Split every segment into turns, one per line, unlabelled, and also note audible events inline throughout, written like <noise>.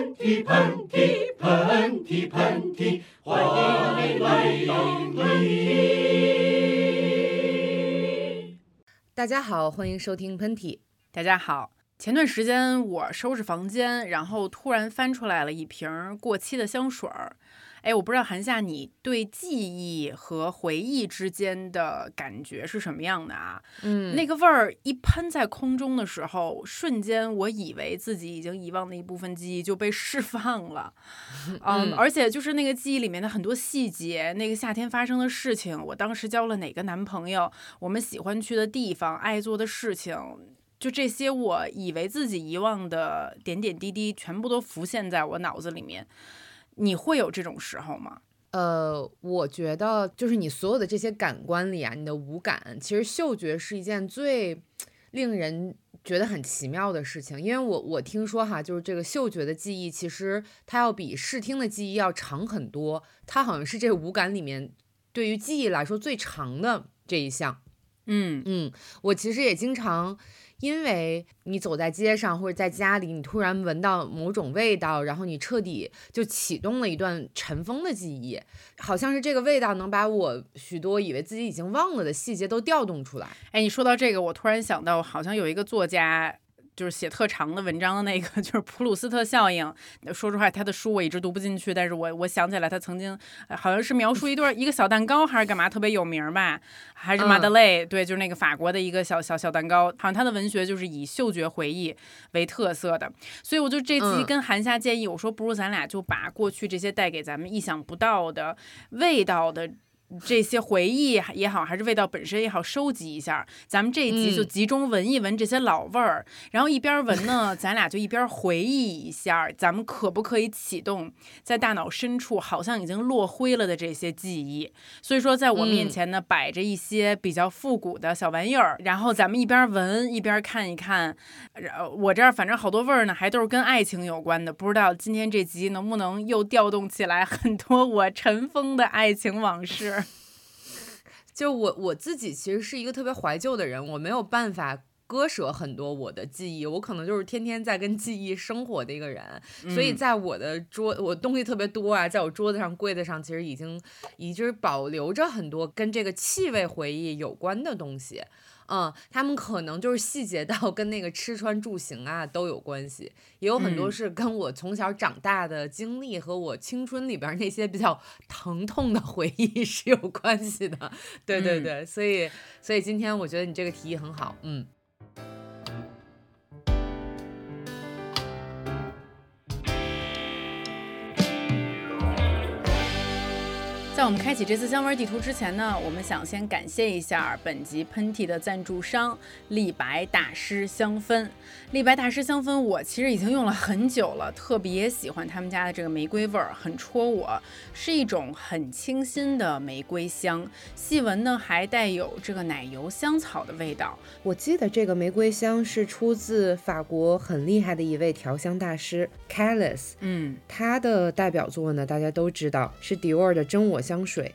喷嚏喷嚏喷嚏喷嚏，欢迎来到喷嚏。
大家好，欢迎收听喷嚏。
大家好，前段时间我收拾房间，然后突然翻出来了一瓶过期的香水儿。哎，我不知道韩夏，你对记忆和回忆之间的感觉是什么样的啊？
嗯
那个味儿一喷在空中的时候，瞬间我以为自己已经遗忘的一部分记忆就被 <laughs> 释放了。<laughs> 嗯，而且就是那个记忆里面的很多细节，那个夏天发生的事情，我当时交了哪个男朋友，我们喜欢去的地方，爱做的事情。就这些，我以为自己遗忘的点点滴滴，全部都浮现在我脑子里面。你会有这种时候吗？
呃，我觉得就是你所有的这些感官里啊，你的五感，其实嗅觉是一件最令人觉得很奇妙的事情。因为我我听说哈，就是这个嗅觉的记忆，其实它要比视听的记忆要长很多。它好像是这五感里面对于记忆来说最长的这一项。
嗯
嗯，我其实也经常。因为你走在街上或者在家里，你突然闻到某种味道，然后你彻底就启动了一段尘封的记忆，好像是这个味道能把我许多以为自己已经忘了的细节都调动出来。
哎，你说到这个，我突然想到，好像有一个作家。就是写特长的文章的那个，<laughs> 就是普鲁斯特效应。说实话，他的书我一直读不进去，但是我我想起来，他曾经好像是描述一段一个小蛋糕还是干嘛特别有名吧，还是马德雷，对，就是那个法国的一个小小小蛋糕。好像他的文学就是以嗅觉回忆为特色的，所以我就这期跟韩夏建议，我说不如咱俩就把过去这些带给咱们意想不到的味道的。这些回忆也好，还是味道本身也好，收集一下。咱们这一集就集中闻一闻这些老味儿，嗯、然后一边闻呢，<laughs> 咱俩就一边回忆一下，咱们可不可以启动在大脑深处好像已经落灰了的这些记忆？所以说，在我面前呢，
嗯、
摆着一些比较复古的小玩意儿，然后咱们一边闻一边看一看。我这儿反正好多味儿呢，还都是跟爱情有关的。不知道今天这集能不能又调动起来很多我尘封的爱情往事。
就我我自己其实是一个特别怀旧的人，我没有办法割舍很多我的记忆，我可能就是天天在跟记忆生活的一个人，
嗯、
所以在我的桌我东西特别多啊，在我桌子上柜子上其实已经已经保留着很多跟这个气味回忆有关的东西。嗯，他们可能就是细节到跟那个吃穿住行啊都有关系，也有很多是跟我从小长大的经历和我青春里边那些比较疼痛的回忆是有关系的。对对对，
嗯、
所以所以今天我觉得你这个提议很好，嗯。
在我们开启这次香味地图之前呢，我们想先感谢一下本集喷嚏的赞助商立白大师香氛。立白大师香氛我其实已经用了很久了，特别喜欢他们家的这个玫瑰味儿，很戳我，是一种很清新的玫瑰香，细闻呢还带有这个奶油香草的味道。
我记得这个玫瑰香是出自法国很厉害的一位调香大师 Callis，
嗯，
他的代表作呢大家都知道是 Dior 的真我香。香水，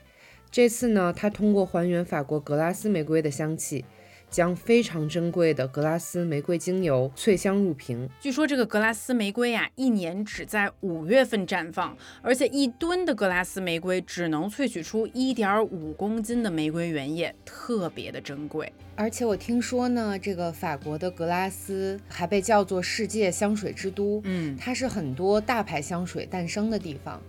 这次呢，他通过还原法国格拉斯玫瑰的香气，将非常珍贵的格拉斯玫瑰精油萃香入瓶。
据说这个格拉斯玫瑰啊，一年只在五月份绽放，而且一吨的格拉斯玫瑰只能萃取出一点五公斤的玫瑰原液，特别的珍贵。
而且我听说呢，这个法国的格拉斯还被叫做世界香水之都，
嗯，
它是很多大牌香水诞生的地方。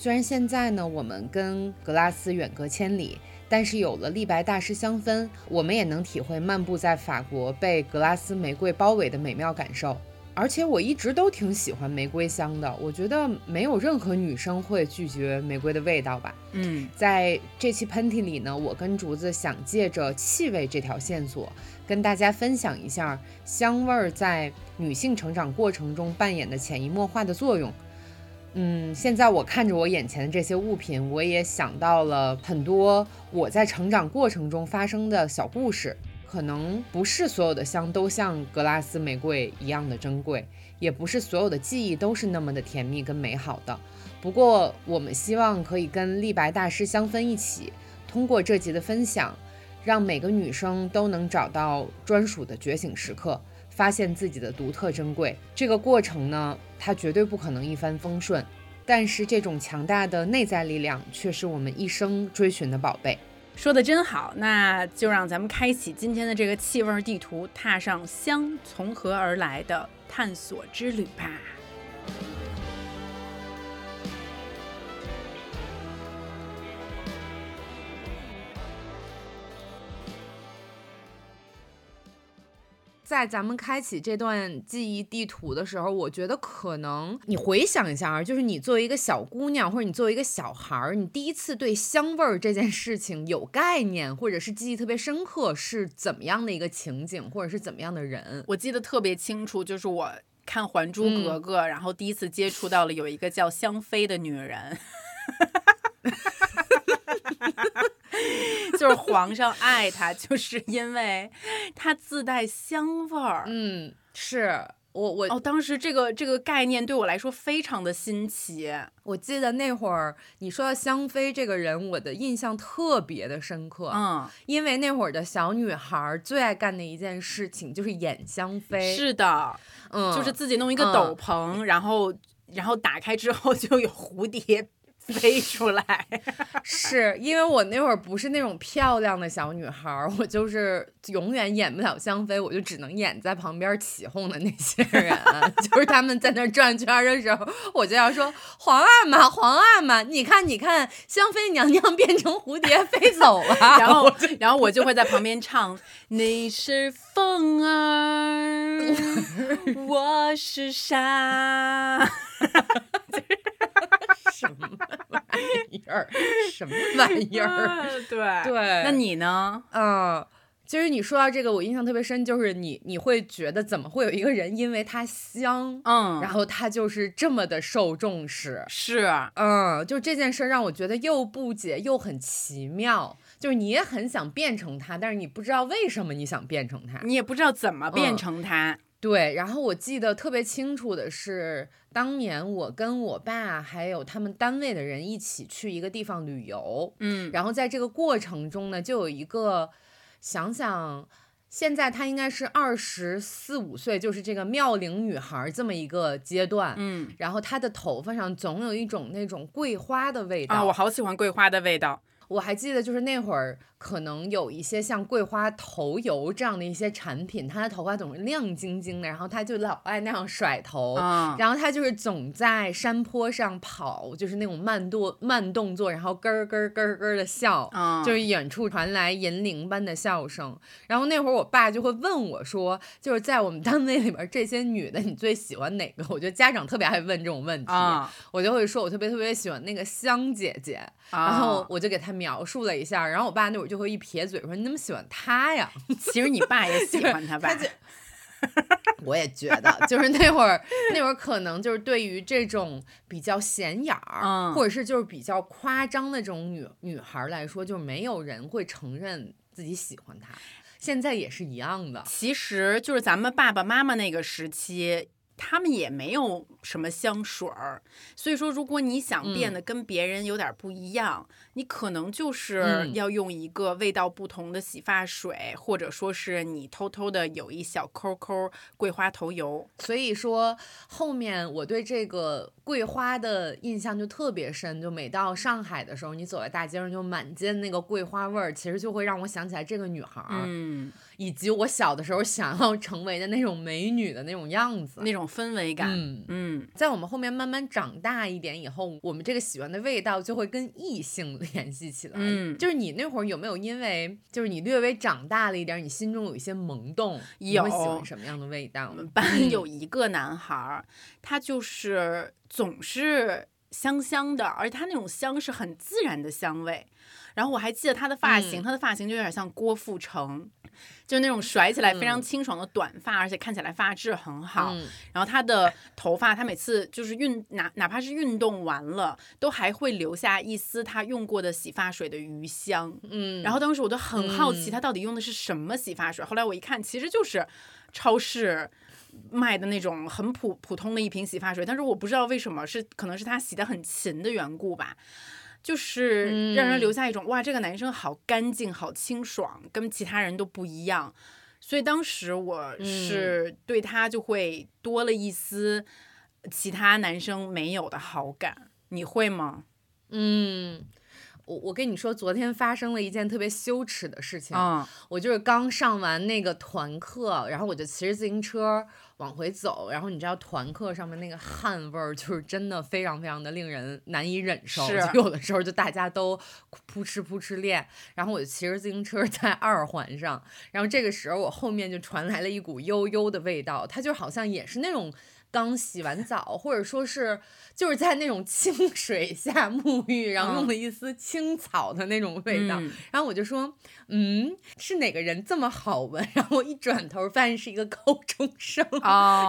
虽然现在呢，我们跟格拉斯远隔千里，但是有了立白大师香氛，我们也能体会漫步在法国被格拉斯玫瑰包围的美妙感受。而且我一直都挺喜欢玫瑰香的，我觉得没有任何女生会拒绝玫瑰的味道吧。
嗯，
在这期喷嚏里呢，我跟竹子想借着气味这条线索，跟大家分享一下香味儿在女性成长过程中扮演的潜移默化的作用。嗯，现在我看着我眼前的这些物品，我也想到了很多我在成长过程中发生的小故事。可能不是所有的香都像格拉斯玫瑰一样的珍贵，也不是所有的记忆都是那么的甜蜜跟美好的。不过，我们希望可以跟立白大师香氛一起，通过这集的分享，让每个女生都能找到专属的觉醒时刻，发现自己的独特珍贵。这个过程呢，它绝对不可能一帆风顺，但是这种强大的内在力量却是我们一生追寻的宝贝。
说的真好，那就让咱们开启今天的这个气味地图，踏上香从何而来的探索之旅吧。
在咱们开启这段记忆地图的时候，我觉得可能你回想一下啊，就是你作为一个小姑娘，或者你作为一个小孩儿，你第一次对香味儿这件事情有概念，或者是记忆特别深刻，是怎么样的一个情景，或者是怎么样的人？
我记得特别清楚，就是我看《还珠格格》，然后第一次接触到了有一个叫香妃的女人。<laughs> <laughs> 就是皇上爱她，就是因为她自带香味儿。
嗯，是我我
哦，当时这个这个概念对我来说非常的新奇。
我记得那会儿你说到香妃这个人，我的印象特别的深刻。
嗯，
因为那会儿的小女孩最爱干的一件事情就是演香妃。
是的，
嗯，
就是自己弄一个斗篷，然后然后打开之后就有蝴蝶。飞出来，<laughs>
是因为我那会儿不是那种漂亮的小女孩，我就是永远演不了香妃，我就只能演在旁边起哄的那些人，<laughs> 就是他们在那转圈的时候，我就要说皇阿玛，皇阿玛，你看你看，香妃娘娘变成蝴蝶飞走了，<laughs>
然后。然后我就会在旁边唱，你是风儿，我是沙。
什么玩意儿？什么玩意儿？<laughs>
对
对，
那你呢？
嗯，其实你说到这个，我印象特别深，就是你你会觉得怎么会有一个人因为他香，
嗯，
然后他就是这么的受重视？
是，
嗯，就这件事让我觉得又不解又很奇妙。就是你也很想变成他，但是你不知道为什么你想变成他，
你也不知道怎么变成他。
对，然后我记得特别清楚的是，当年我跟我爸还有他们单位的人一起去一个地方旅游，
嗯，
然后在这个过程中呢，就有一个想想，现在她应该是二十四五岁，就是这个妙龄女孩这么一个阶段，
嗯，
然后她的头发上总有一种那种桂花的味道
啊，我好喜欢桂花的味道。
我还记得，就是那会儿可能有一些像桂花头油这样的一些产品，她的头发总是亮晶晶的，然后她就老爱那样甩头，然后她就是总在山坡上跑，就是那种慢动慢动作，然后咯咯咯咯的笑，就是远处传来银铃般的笑声。然后那会儿我爸就会问我说，就是在我们单位里边这些女的，你最喜欢哪个？我觉得家长特别爱问这种问题，我就会说，我特别特别喜欢那个香姐姐，然后我就给她。描述了一下，然后我爸那会儿就会一撇嘴说：“你怎么喜欢他呀？”
其实你爸也喜欢他吧？<laughs> <laughs>
我也觉得，就是那会儿，那会儿可能就是对于这种比较显眼儿，或者是就是比较夸张的这种女女孩来说，就是没有人会承认自己喜欢他。现在也是一样的。
其实就是咱们爸爸妈妈那个时期。他们也没有什么香水儿，所以说，如果你想变得跟别人有点不一样，你可能就是要用一个味道不同的洗发水，或者说是你偷偷的有一小抠抠桂花头油。
所以说，后面我对这个桂花的印象就特别深，就每到上海的时候，你走在大街上，就满街那个桂花味儿，其实就会让我想起来这个女孩儿。
嗯。
以及我小的时候想要成为的那种美女的那种样子，
那种氛围感。
嗯
嗯，
在我们后面慢慢长大一点以后，我们这个喜欢的味道就会跟异性 <laughs> 联系起来。
嗯，
就是你那会儿有没有因为就是你略微长大了一点，你心中有一些萌动？
有。
喜欢什么样的味道？
我们班有一个男孩，他就是总是香香的，而且他那种香是很自然的香味。然后我还记得他的发型，他的发型就有点像郭富城。就是那种甩起来非常清爽的短发，而且看起来发质很好。然后他的头发，他每次就是运哪哪怕是运动完了，都还会留下一丝他用过的洗发水的余香。
嗯，
然后当时我就很好奇，他到底用的是什么洗发水。后来我一看，其实就是超市卖的那种很普普通的一瓶洗发水。但是我不知道为什么，是可能是他洗的很勤的缘故吧。就是让人留下一种哇，这个男生好干净、好清爽，跟其他人都不一样。所以当时我是对他就会多了一丝其他男生没有的好感。你会吗？
嗯。我我跟你说，昨天发生了一件特别羞耻的事情。
嗯，
我就是刚上完那个团课，然后我就骑着自行车往回走，然后你知道团课上面那个汗味儿，就是真的非常非常的令人难以忍受。
是，
有的时候就大家都扑哧扑哧练，然后我就骑着自行车在二环上，然后这个时候我后面就传来了一股悠悠的味道，它就好像也是那种。刚洗完澡，或者说是就是在那种清水下沐浴，然后用了一丝青草的那种味道，然后我就说，嗯，是哪个人这么好闻？<laughs> 然后我一转头发现是一个高中生，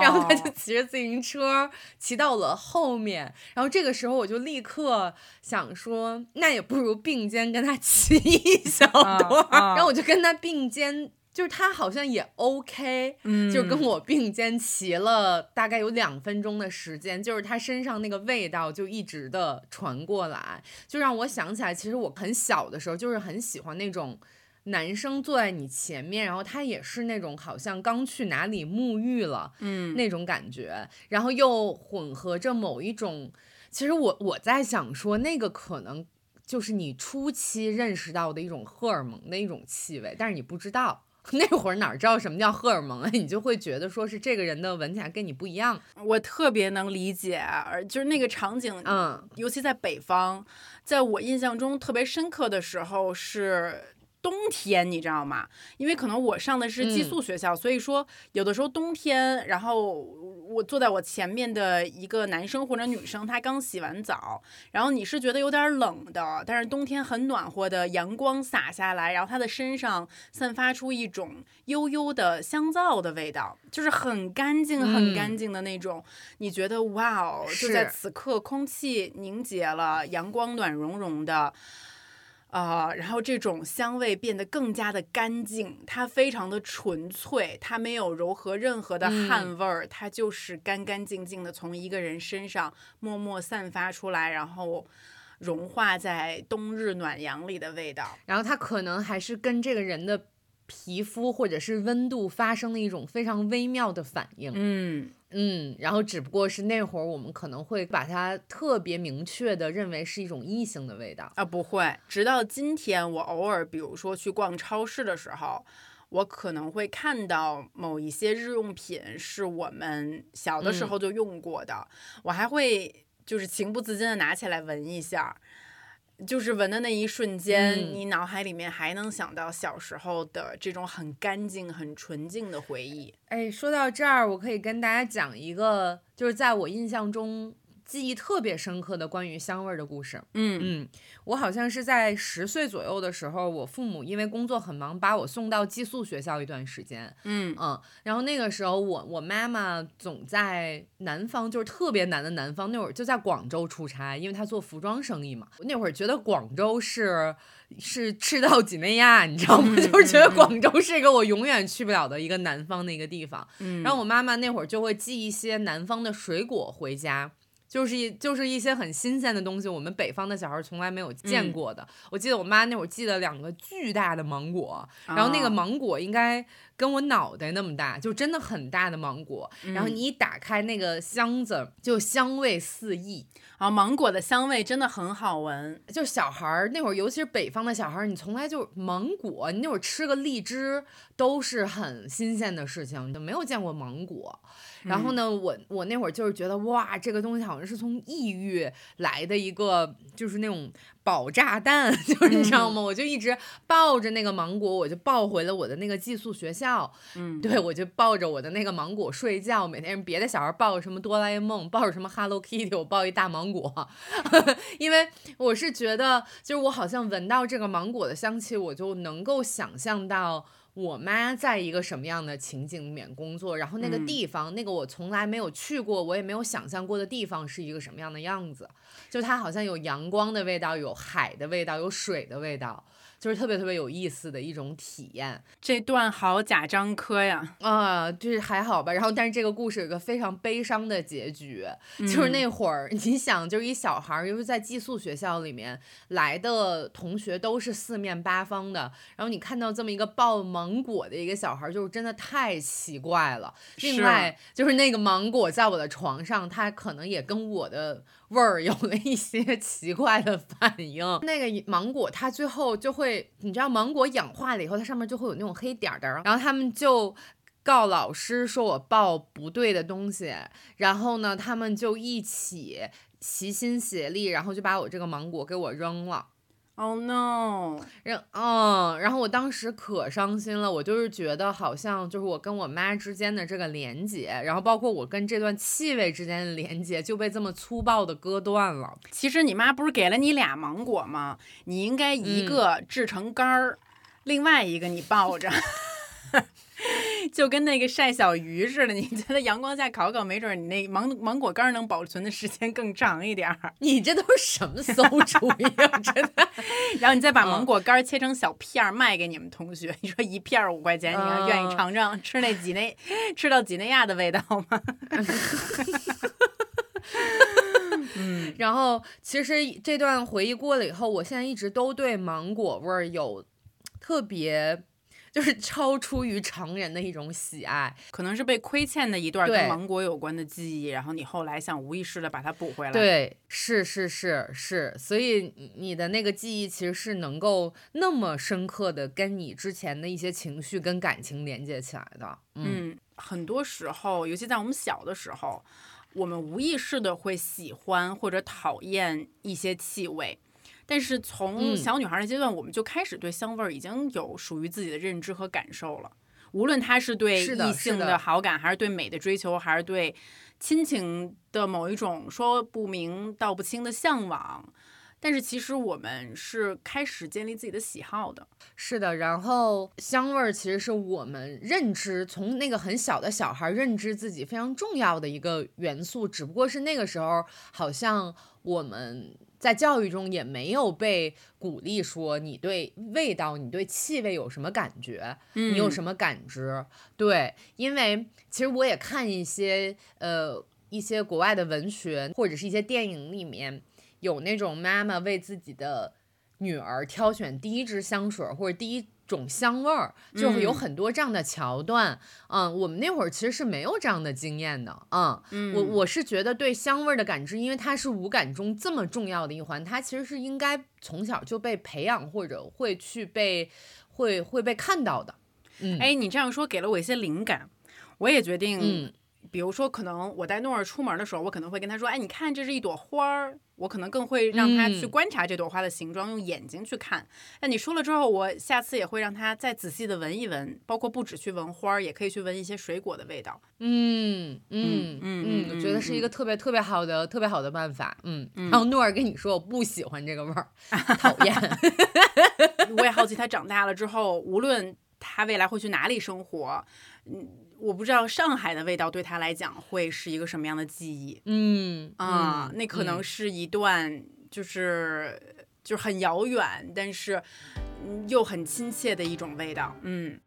然后他就骑着自行车骑到了后面，然后这个时候我就立刻想说，那也不如并肩跟他 <laughs> 骑一小段，然后我就跟他并肩。就是他好像也 OK，
嗯，
就跟我并肩骑了大概有两分钟的时间，就是他身上那个味道就一直的传过来，就让我想起来，其实我很小的时候就是很喜欢那种男生坐在你前面，然后他也是那种好像刚去哪里沐浴了，
嗯，
那种感觉，然后又混合着某一种，其实我我在想说那个可能就是你初期认识到的一种荷尔蒙的一种气味，但是你不知道。<laughs> 那会儿哪知道什么叫荷尔蒙啊？<laughs> 你就会觉得说是这个人的闻起来跟你不一样。
我特别能理解，而就是那个场景，
嗯，
尤其在北方，在我印象中特别深刻的时候是。冬天你知道吗？因为可能我上的是寄宿学校，所以说有的时候冬天，然后我坐在我前面的一个男生或者女生，他刚洗完澡，然后你是觉得有点冷的，但是冬天很暖和的阳光洒下来，然后他的身上散发出一种悠悠的香皂的味道，就是很干净很干净的那种，你觉得哇哦，就在此刻空气凝结了，阳光暖融融的。啊，然后这种香味变得更加的干净，它非常的纯粹，它没有柔和任何的汗味儿，它就是干干净净的从一个人身上默默散发出来，然后融化在冬日暖阳里的味道。
然后它可能还是跟这个人的皮肤或者是温度发生了一种非常微妙的反应。
嗯。
嗯，然后只不过是那会儿我们可能会把它特别明确的认为是一种异性的味道
啊，不会，直到今天我偶尔比如说去逛超市的时候，我可能会看到某一些日用品是我们小的时候就用过的，我还会就是情不自禁的拿起来闻一下。就是闻的那一瞬间，你脑海里面还能想到小时候的这种很干净、很纯净的回忆。
哎，说到这儿，我可以跟大家讲一个，就是在我印象中。记忆特别深刻的关于香味的故事。
嗯
嗯，我好像是在十岁左右的时候，我父母因为工作很忙，把我送到寄宿学校一段时间。
嗯
嗯，然后那个时候我我妈妈总在南方，就是特别南的南方，那会儿就在广州出差，因为她做服装生意嘛。那会儿觉得广州是是赤道几内亚，你知道吗？<laughs> 就是觉得广州是一个我永远去不了的一个南方的一个地方。
嗯，
然后我妈妈那会儿就会寄一些南方的水果回家。就是一就是一些很新鲜的东西，我们北方的小孩从来没有见过的。我记得我妈那会儿寄了两个巨大的芒果，然后那个芒果应该跟我脑袋那么大，就真的很大的芒果。然后你一打开那个箱子，就香味四溢。
啊，芒果的香味真的很好闻。
就小孩儿那会儿，尤其是北方的小孩儿，你从来就芒果，你那会儿吃个荔枝都是很新鲜的事情，你都没有见过芒果。然后呢，我我那会儿就是觉得哇，这个东西好像是从异域来的一个，就是那种宝炸弹，<laughs> 就是你知道吗？我就一直抱着那个芒果，我就抱回了我的那个寄宿学校。
嗯，
对，我就抱着我的那个芒果睡觉。每天别的小孩抱着什么哆啦 A 梦，抱着什么 Hello Kitty，我抱一大芒果，<laughs> 因为我是觉得，就是我好像闻到这个芒果的香气，我就能够想象到。我妈在一个什么样的情景里面工作，然后那个地方，那个我从来没有去过，我也没有想象过的地方是一个什么样的样子，就它好像有阳光的味道，有海的味道，有水的味道。就是特别特别有意思的一种体验，
这段好贾樟柯呀
啊，就是还好吧。然后，但是这个故事有个非常悲伤的结局，就是那会儿你想，就是一小孩儿，又是在寄宿学校里面来的同学都是四面八方的，然后你看到这么一个抱芒芒果的一个小孩儿，就是真的太奇怪了。另外，就是那个芒果在我的床上，它可能也跟我的味儿有了一些奇怪的反应。<laughs> 那个芒果它最后就会，你知道，芒果氧化了以后，它上面就会有那种黑点儿点儿，然后他们就。告老师说我报不对的东西，然后呢，他们就一起齐心协力，然后就把我这个芒果给我扔了。
Oh no！
然嗯，然后我当时可伤心了，我就是觉得好像就是我跟我妈之间的这个连接，然后包括我跟这段气味之间的连接就被这么粗暴的割断了。
其实你妈不是给了你俩芒果吗？你应该一个制成干儿，另外一个你抱着。<laughs> 就跟那个晒小鱼似的，你觉得阳光下烤烤，没准你那芒芒果干能保存的时间更长一点儿。<laughs>
你这都是什么馊主意啊！真的。<laughs>
然后你再把芒果干切成小片儿卖给你们同学，你说一片儿五块钱，你要愿意尝尝吃那几内吃到几内亚的味道吗？<laughs>
嗯，然后其实这段回忆过了以后，我现在一直都对芒果味儿有特别。就是超出于常人的一种喜爱，
可能是被亏欠的一段
对
跟芒果有关的记忆，然后你后来想无意识的把它补回来。，
对，是是是是，所以你你的那个记忆其实是能够那么深刻的跟你之前的一些情绪跟感情连接起来的。嗯
嗯，很多时候，尤其在我们小的时候，我们无意识的会喜欢或者讨厌一些气味。但是从
嗯
小女孩的阶段，我们就开始对香味儿已经有属于自己的认知和感受了。无论她是对异性
的
好感，还是对美的追求，还是对亲情的某一种说不明道不清的向往，但是其实我们是开始建立自己的喜好的。
是的，然后香味儿其实是我们认知从那个很小的小孩儿认知自己非常重要的一个元素，只不过是那个时候好像我们。在教育中也没有被鼓励说你对味道、你对气味有什么感觉，你有什么感知？对，因为其实我也看一些呃一些国外的文学或者是一些电影里面有那种妈妈为自己的女儿挑选第一支香水或者第一种香味儿，就会有
嗯
很多这样的桥段。嗯，我们那会儿其实是没有这样的经验的。嗯，我我是觉得对香味儿的感知，因为它是五感中这么重要的一环，它其实是应该从小就被培养或者会去被会会被看到的。嗯，
哎，你这样说给了我一些灵感，我也决定，
嗯
比如说，可能我带诺儿出门的时候，我可能会跟他说：“哎，你看，这是一朵花儿。”我可能更会让他去
嗯
观察这朵花的形状，用眼睛去看。那你说了之后，我下次也会让他再仔细的闻一闻，包括不止去闻花儿，也可以去闻一些水果的味道。
嗯嗯
嗯嗯
我觉得是一个特别特别好的特别好的办法。嗯，然后诺尔跟你说我不喜欢这个味儿，讨厌。<laughs>
我也好奇他长大了之后，无论他未来会去哪里生活，嗯，我不知道上海的味道对他来讲会是一个什么样的记忆。
嗯
啊，
嗯
那可能
嗯
是一段就是就是很遥远，但是嗯又很亲切的一种味道。嗯，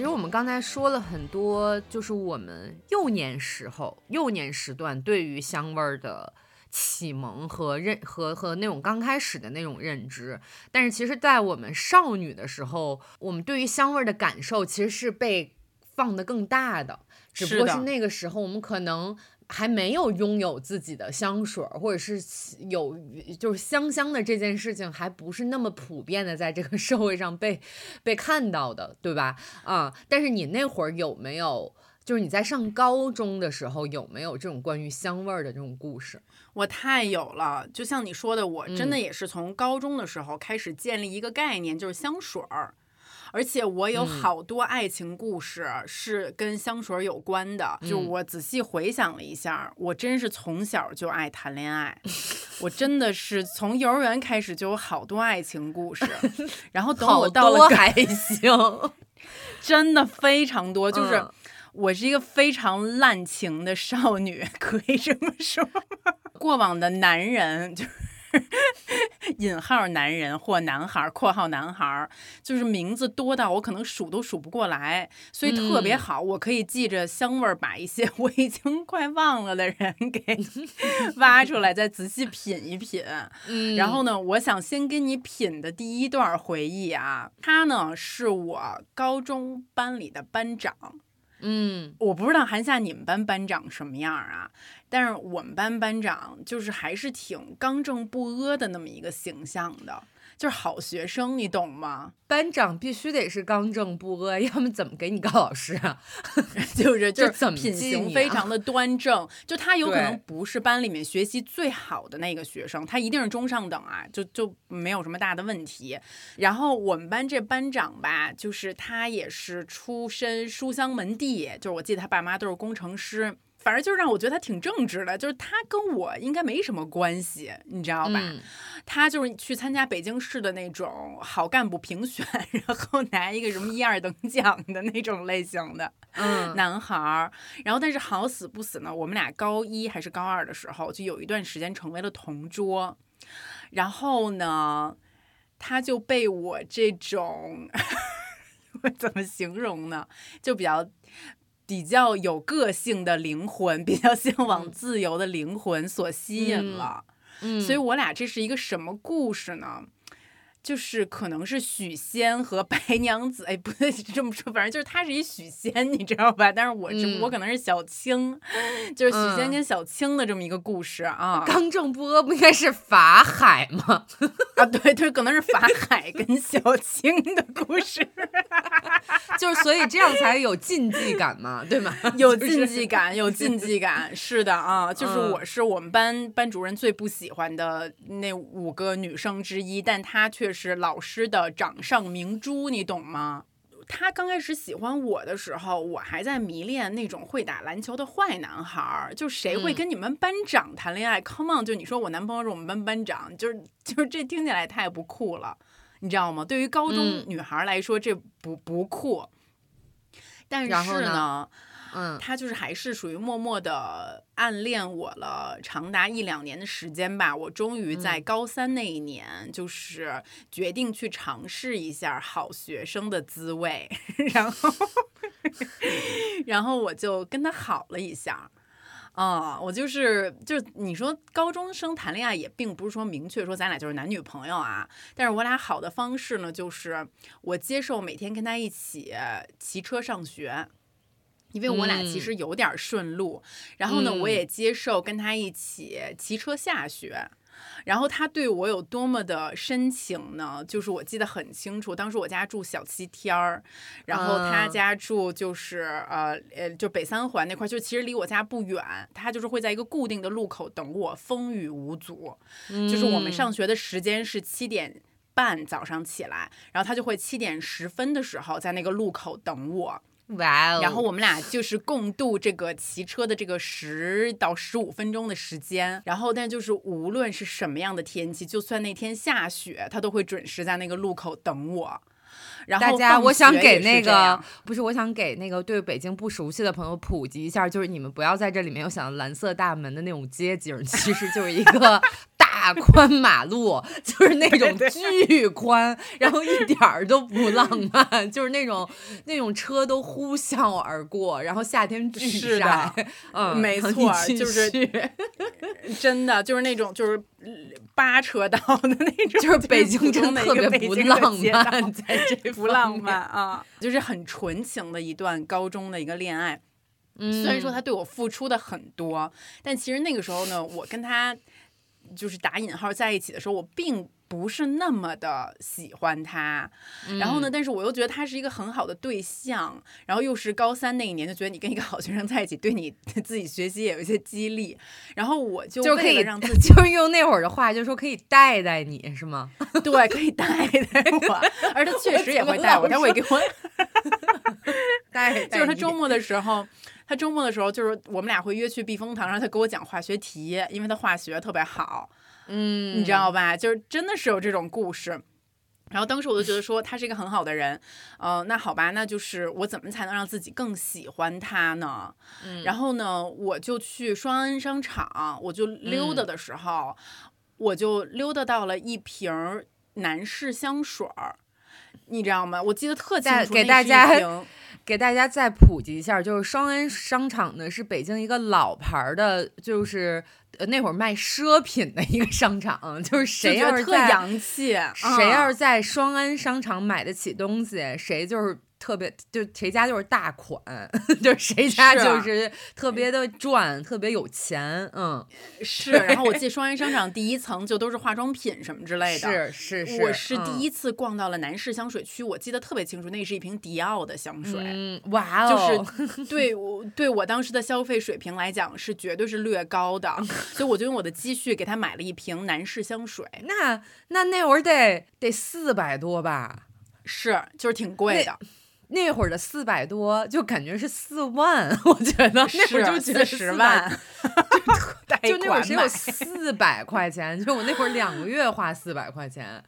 其实我们刚才说了很多，就是我们幼年时候、幼年时段对于香味儿的启蒙和认和和那种刚开始的那种认知。但是其实，在我们少女的时候，我们对于香味儿的感受其实是被放得更大的，只不过
是
那个时候我们可能。还没有拥有自己的香水儿，或者是有就是香香的这件事情，还不是那么普遍的在这个 <laughs> 社会上被被看到的，对吧？啊、但是你那会儿有没有，就是你在上高中的时候有没有这种关于香味儿的这种故事？
我太有了，就像你说的，我真的
嗯
也是从高中的时候开始建立一个概念，就是香水儿。而且我有
嗯
好多爱情故事是跟香水有关的，就
嗯
我仔细回想了一下，我真是从小就爱谈恋爱，我真的是从幼儿园开始就有好多爱情故事，<laughs> 然后等我到了
还行，
真的非常多，就是
嗯
我是一个非常滥情的少女，<laughs> 可以这么说。过往的男人就是 <laughs> 引号男人或男孩（括号男孩），就是名字多到我可能数都数不过来，所以特别好，我可以记着香味儿，把一些 <laughs> 我已经快忘了的人给 <laughs> 挖出来，再仔细品一品。
嗯
然后呢，我想先跟你品的第一段回忆啊，他呢是我高中班里的班长。
嗯。
我不知道韩夏你们班班长什么样啊，但是我们班班长就是还是挺刚正不阿的那么一个形象的，就是好学生，你懂吗？
班长必须得是刚正不阿，<laughs> 要么怎么给你告老师啊？<laughs> <laughs>
就是就是品行非常的端正，就他有可能不是班里面学习最好的那个学生，他一定是中上等啊，就就没有什么大的问题。然后我们班这班长吧，就是他也是出身书香门第，就是我记得他爸妈都是工程师。反正就是让我觉得他挺正直的，就是他跟我应该没什么关系，你知道吧？
嗯
他就是去参加北京市的那种好干部评选，<laughs> 然后拿一个什么一二等奖的那种类型的。
嗯
男孩儿，然后但是好死不死呢，我们俩高一还是高二的时候，就有一段时间成为了同桌，然后呢，他就被我这种我 <laughs> 怎么形容呢？就比较。比较有个性的灵魂，<laughs> 比较向往
嗯。
自由的灵魂所吸引
嗯
了，
嗯，
所以我俩这是一个什么故事呢？就是可能是许仙和白娘子，哎，不对，这么说，反正就是他是一许仙，你知道吧？但是我只不过
嗯
可能是小青，就是许仙
嗯
跟小青的这么一个故事啊。
刚正不阿不应该是法海吗？<laughs>
啊，对对，可能是法海跟小青的故事，<laughs>
就是所以这样才有禁忌感嘛，对吗？<laughs>
有禁忌感，有禁忌感，是的啊，就是
嗯
我是我们班班主任最不喜欢的那五个女生之一，但她却是老师的掌上明珠，你懂吗？他刚开始喜欢我的时候，我还在迷恋那种会打篮球的坏男孩儿。就谁会
嗯
跟你们班长谈恋爱、c o m e on！就你说我男朋友是我们班班长，就是就是这听起来太不酷了，你知道吗？对于高中
嗯
女孩来说，这不不酷。但是呢，
嗯
他就是还是属于默默的暗恋我了长达一两年的时间吧。我终于在
嗯
高三那一年，就是决定去尝试一下好学生的滋味，<laughs> 然后，<laughs> 然后我就跟他好了一下。啊、我就是就是你说高中生谈恋爱也并不是说明确说咱俩就是男女朋友啊，但是我俩好的方式呢，就是我接受每天跟他一起骑车上学。因为我俩其
嗯
实有点儿顺路，然后呢，我
嗯
也接受跟他一起骑车下学。然后他对我有多么的深情呢？就是我记得很清楚，当时我家住小西天儿，然后他
啊
家住就是、呃呃，就北三环那块儿，就其实离我家不远。他就是会在一个固定的路口等我，风雨无阻。就是我们上学的时间是七点半早上起来，然后他就会七点十分的时候在那个路口等我。
哇哦，
然后我们俩就是共度这个骑车的这个十到十五分钟的时间，然后但就是无论是什么样的天气，就算那天下雪，他都会准时在那个路口等我。然后
大家，我想给那个不是，我想给那个对北京不熟悉的朋友普及一下，就是你们不要在这里面有想到蓝色大门的那种街景，其实就是一个 <laughs> 大宽马路，就是那种巨宽，然后一点儿都不浪漫，就是那种那种车都呼啸而过，然后夏天巨晒，<laughs> 嗯，
没错就是真的就是那种就是呃八车道的那种，
就是北京真
的
特别不浪漫，在这
不浪漫，啊，<laughs> 就是很纯情的一段高中的一个恋爱。
嗯，
虽然说他对我付出的很多，但其实那个时候呢，我跟他就是打引号在一起的时候，我并不是那么的喜欢他。然后呢，
嗯
但是我又觉得他是一个很好的对象，然后又是高三那一年，就觉得你跟一个好学生在一起，对你 <laughs> 自己学习也有一些激励。然后我就
就可以
让自 <laughs> 己
就是用那会儿的话，就是说可以带带你是吗？<laughs>
对可以带带我，而他确实也会带我，他会给我。<laughs>
带
就是他周末的时候，他周末的时候，就是我们俩会约去避风塘，然后他给我讲化学题，因为他化学特别好，
嗯，
你知道吧？就是真的是有这种故事。然后当时我就觉得说他是一个很好的人，呃，那好吧，那就是我怎么才能让自己更喜欢他呢？
嗯
然后呢，我就去双安商场，我就溜达的时候，我就溜达到了一瓶男士香水儿，你知道吗？我记得特清楚，
给大家给大家再普及一下，就是双安商场呢是北京一个老牌儿的，就是呃那会儿卖奢品的一个商场，<laughs> 就是谁要是特
洋气，嗯
谁要是在双安商场买得起东西，谁就是特别就谁家就是大款，<laughs> 就是谁家就是特别的赚，特别有钱，嗯，
是，然后我记得双安商场第一层就都是化妆品什么之类的。
是是是，
我是第
嗯
一次逛到了男士香水区，我记得特别清楚，那是一瓶迪奥的香水，
嗯，哇
就
哦，
是对我对我当时的消费水平来讲是绝对是略高的，<laughs> 所以我就用我的积蓄给他买了一瓶男士香水，
那那那会儿得得四百多吧？
是就是挺贵的，
那会儿的四百多就感觉是四万，我觉得那会儿就觉得
十万，<laughs>
就那会儿只有四百块钱，就我那会儿两个月花四百块钱，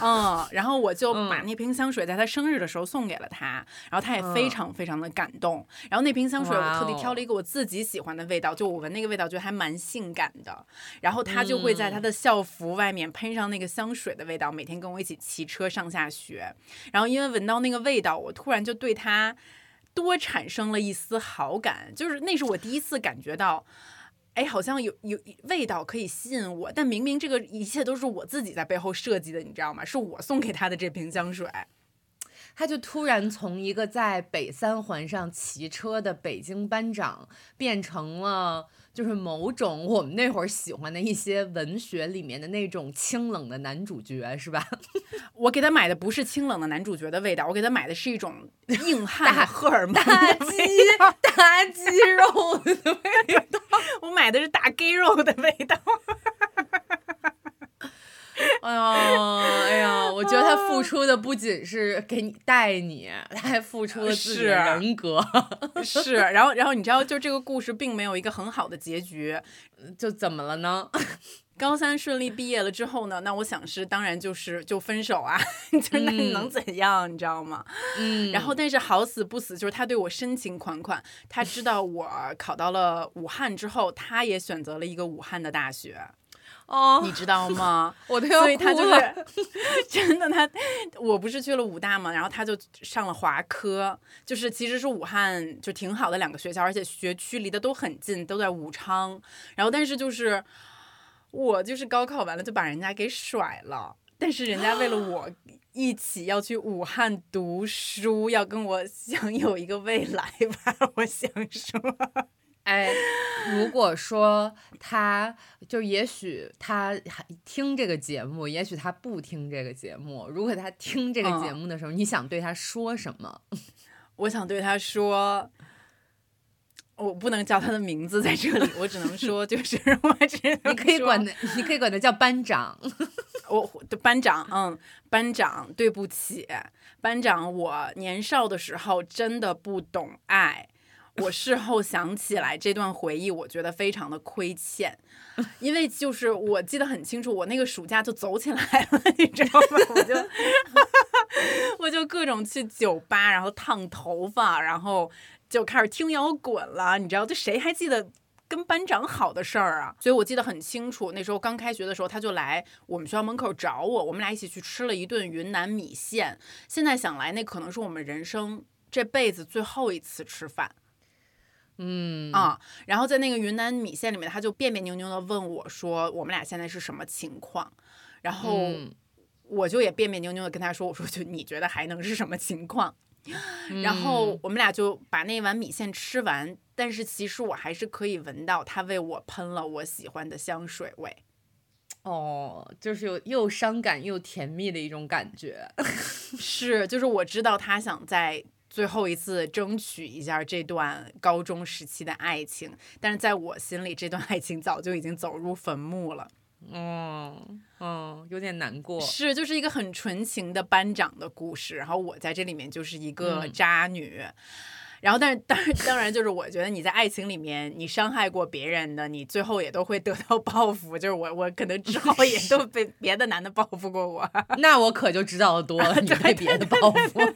嗯，然后我就把
嗯
那瓶香水在他生日的时候送给了他，然后他也非
嗯
常非常的感动。然后那瓶香水我特地挑了一个我自己喜欢的味道，就我闻那个味道觉得还蛮性感的。然后他就会在他
嗯
的校服外面喷上那个香水的味道，每天跟我一起骑车上下学。然后因为闻到那个味道，我突然就对他多产生了一丝好感，就是那是我第一次感觉到。哎，好像有有味道可以吸引我，但明明这个一切都是我自己在背后设计的，你知道吗？是我送给他的这瓶香水。
他就突然从一个在北三环上骑车的北京班长，变成了就是某种我们那会儿喜欢的一些文学里面的那种清冷的男主角，是吧？<laughs>
我给他买的不是清冷的男主角的味道，我给他买的是一种硬汉的荷尔蒙
大
的
鸡大鸡肉的味道。<laughs>
我买的是大 gay 肉的味道。
哎呀，哎呀，我觉得他付出的不仅是给你带你，他还付出了自己的
是
人格。
是，然后然后你知道，就这个故事并没有一个很好的结局。
就怎么了呢？<laughs>
高三顺利毕业了之后呢，那我想是当然就是就分手啊，<laughs> 就是那你能
嗯
怎样，你知道吗？
嗯
然后，但是好死不死，就是他对我深情款款。他知道我考到了武汉之后，他也选择了一个武汉的大学，
哦
你，知道吗？<laughs>
我都要
所以他就。是 <laughs> 真的，他我不是去了武大嘛，然后他就上了华科，就是其实是武汉就挺好的两个学校，而且学区离得都很近，都在武昌。然后但是就是我就是高考完了就把人家给甩了，但是人家为了我。<gasps> 一起要去武汉读书，要跟我享有一个未来吧。我想说，
哎，如果说他就也许他还听这个节目，也许他不听这个节目。如果他听这个节
嗯
目的时候，你想对他说什么？<laughs>
我想对他说，我不能叫他的名字在这里，我只能说，就是我只能
你可以管他，你可以管他叫班长。<laughs>
我的班长，嗯，班长，对不起，班长，我年少的时候真的不懂爱。我事后想起来这段回忆，我觉得非常的亏欠，<laughs> 因为就是我记得很清楚，我那个暑假就走起来了，你知道吗？我就 <laughs> 我就各种去酒吧，然后烫头发，然后就开始听摇滚了，你知道，这谁还记得跟班长好的事儿啊？所以我记得很清楚，那时候刚开学的时候，他就来我们学校门口找我，我们俩一起去吃了一顿云南米线。现在想来，那可能是我们人生这辈子最后一次吃饭。
嗯
啊，然后在那个云南米线里面，他就别别扭扭的问我说：“我们俩现在是什么情况？”然后
嗯
我就也别别扭扭的跟他说：“我说就你觉得还能是什么情况？”然后
嗯
我们俩就把那碗米线吃完，但是其实我还是可以闻到他为我喷了我喜欢的香水味。
哦，就是有又伤感又甜蜜的一种感觉。<laughs>
是，就是我知道他想在最后一次争取一下这段高中时期的爱情，但是在我心里，这段爱情早就已经走入坟墓了。
嗯嗯，有点难过。
是，就是一个很纯情的班长的故事，然后我在这里面就是一个
嗯
渣女。然后，但是当然，当然，就是我觉得你在爱情里面，你伤害过别人的，你最后也都会得到报复。就是我，我可能之后也都 <laughs> 被别的男的报复过我。
那我可就知道的多了，<laughs> 你被别的报复。<laughs>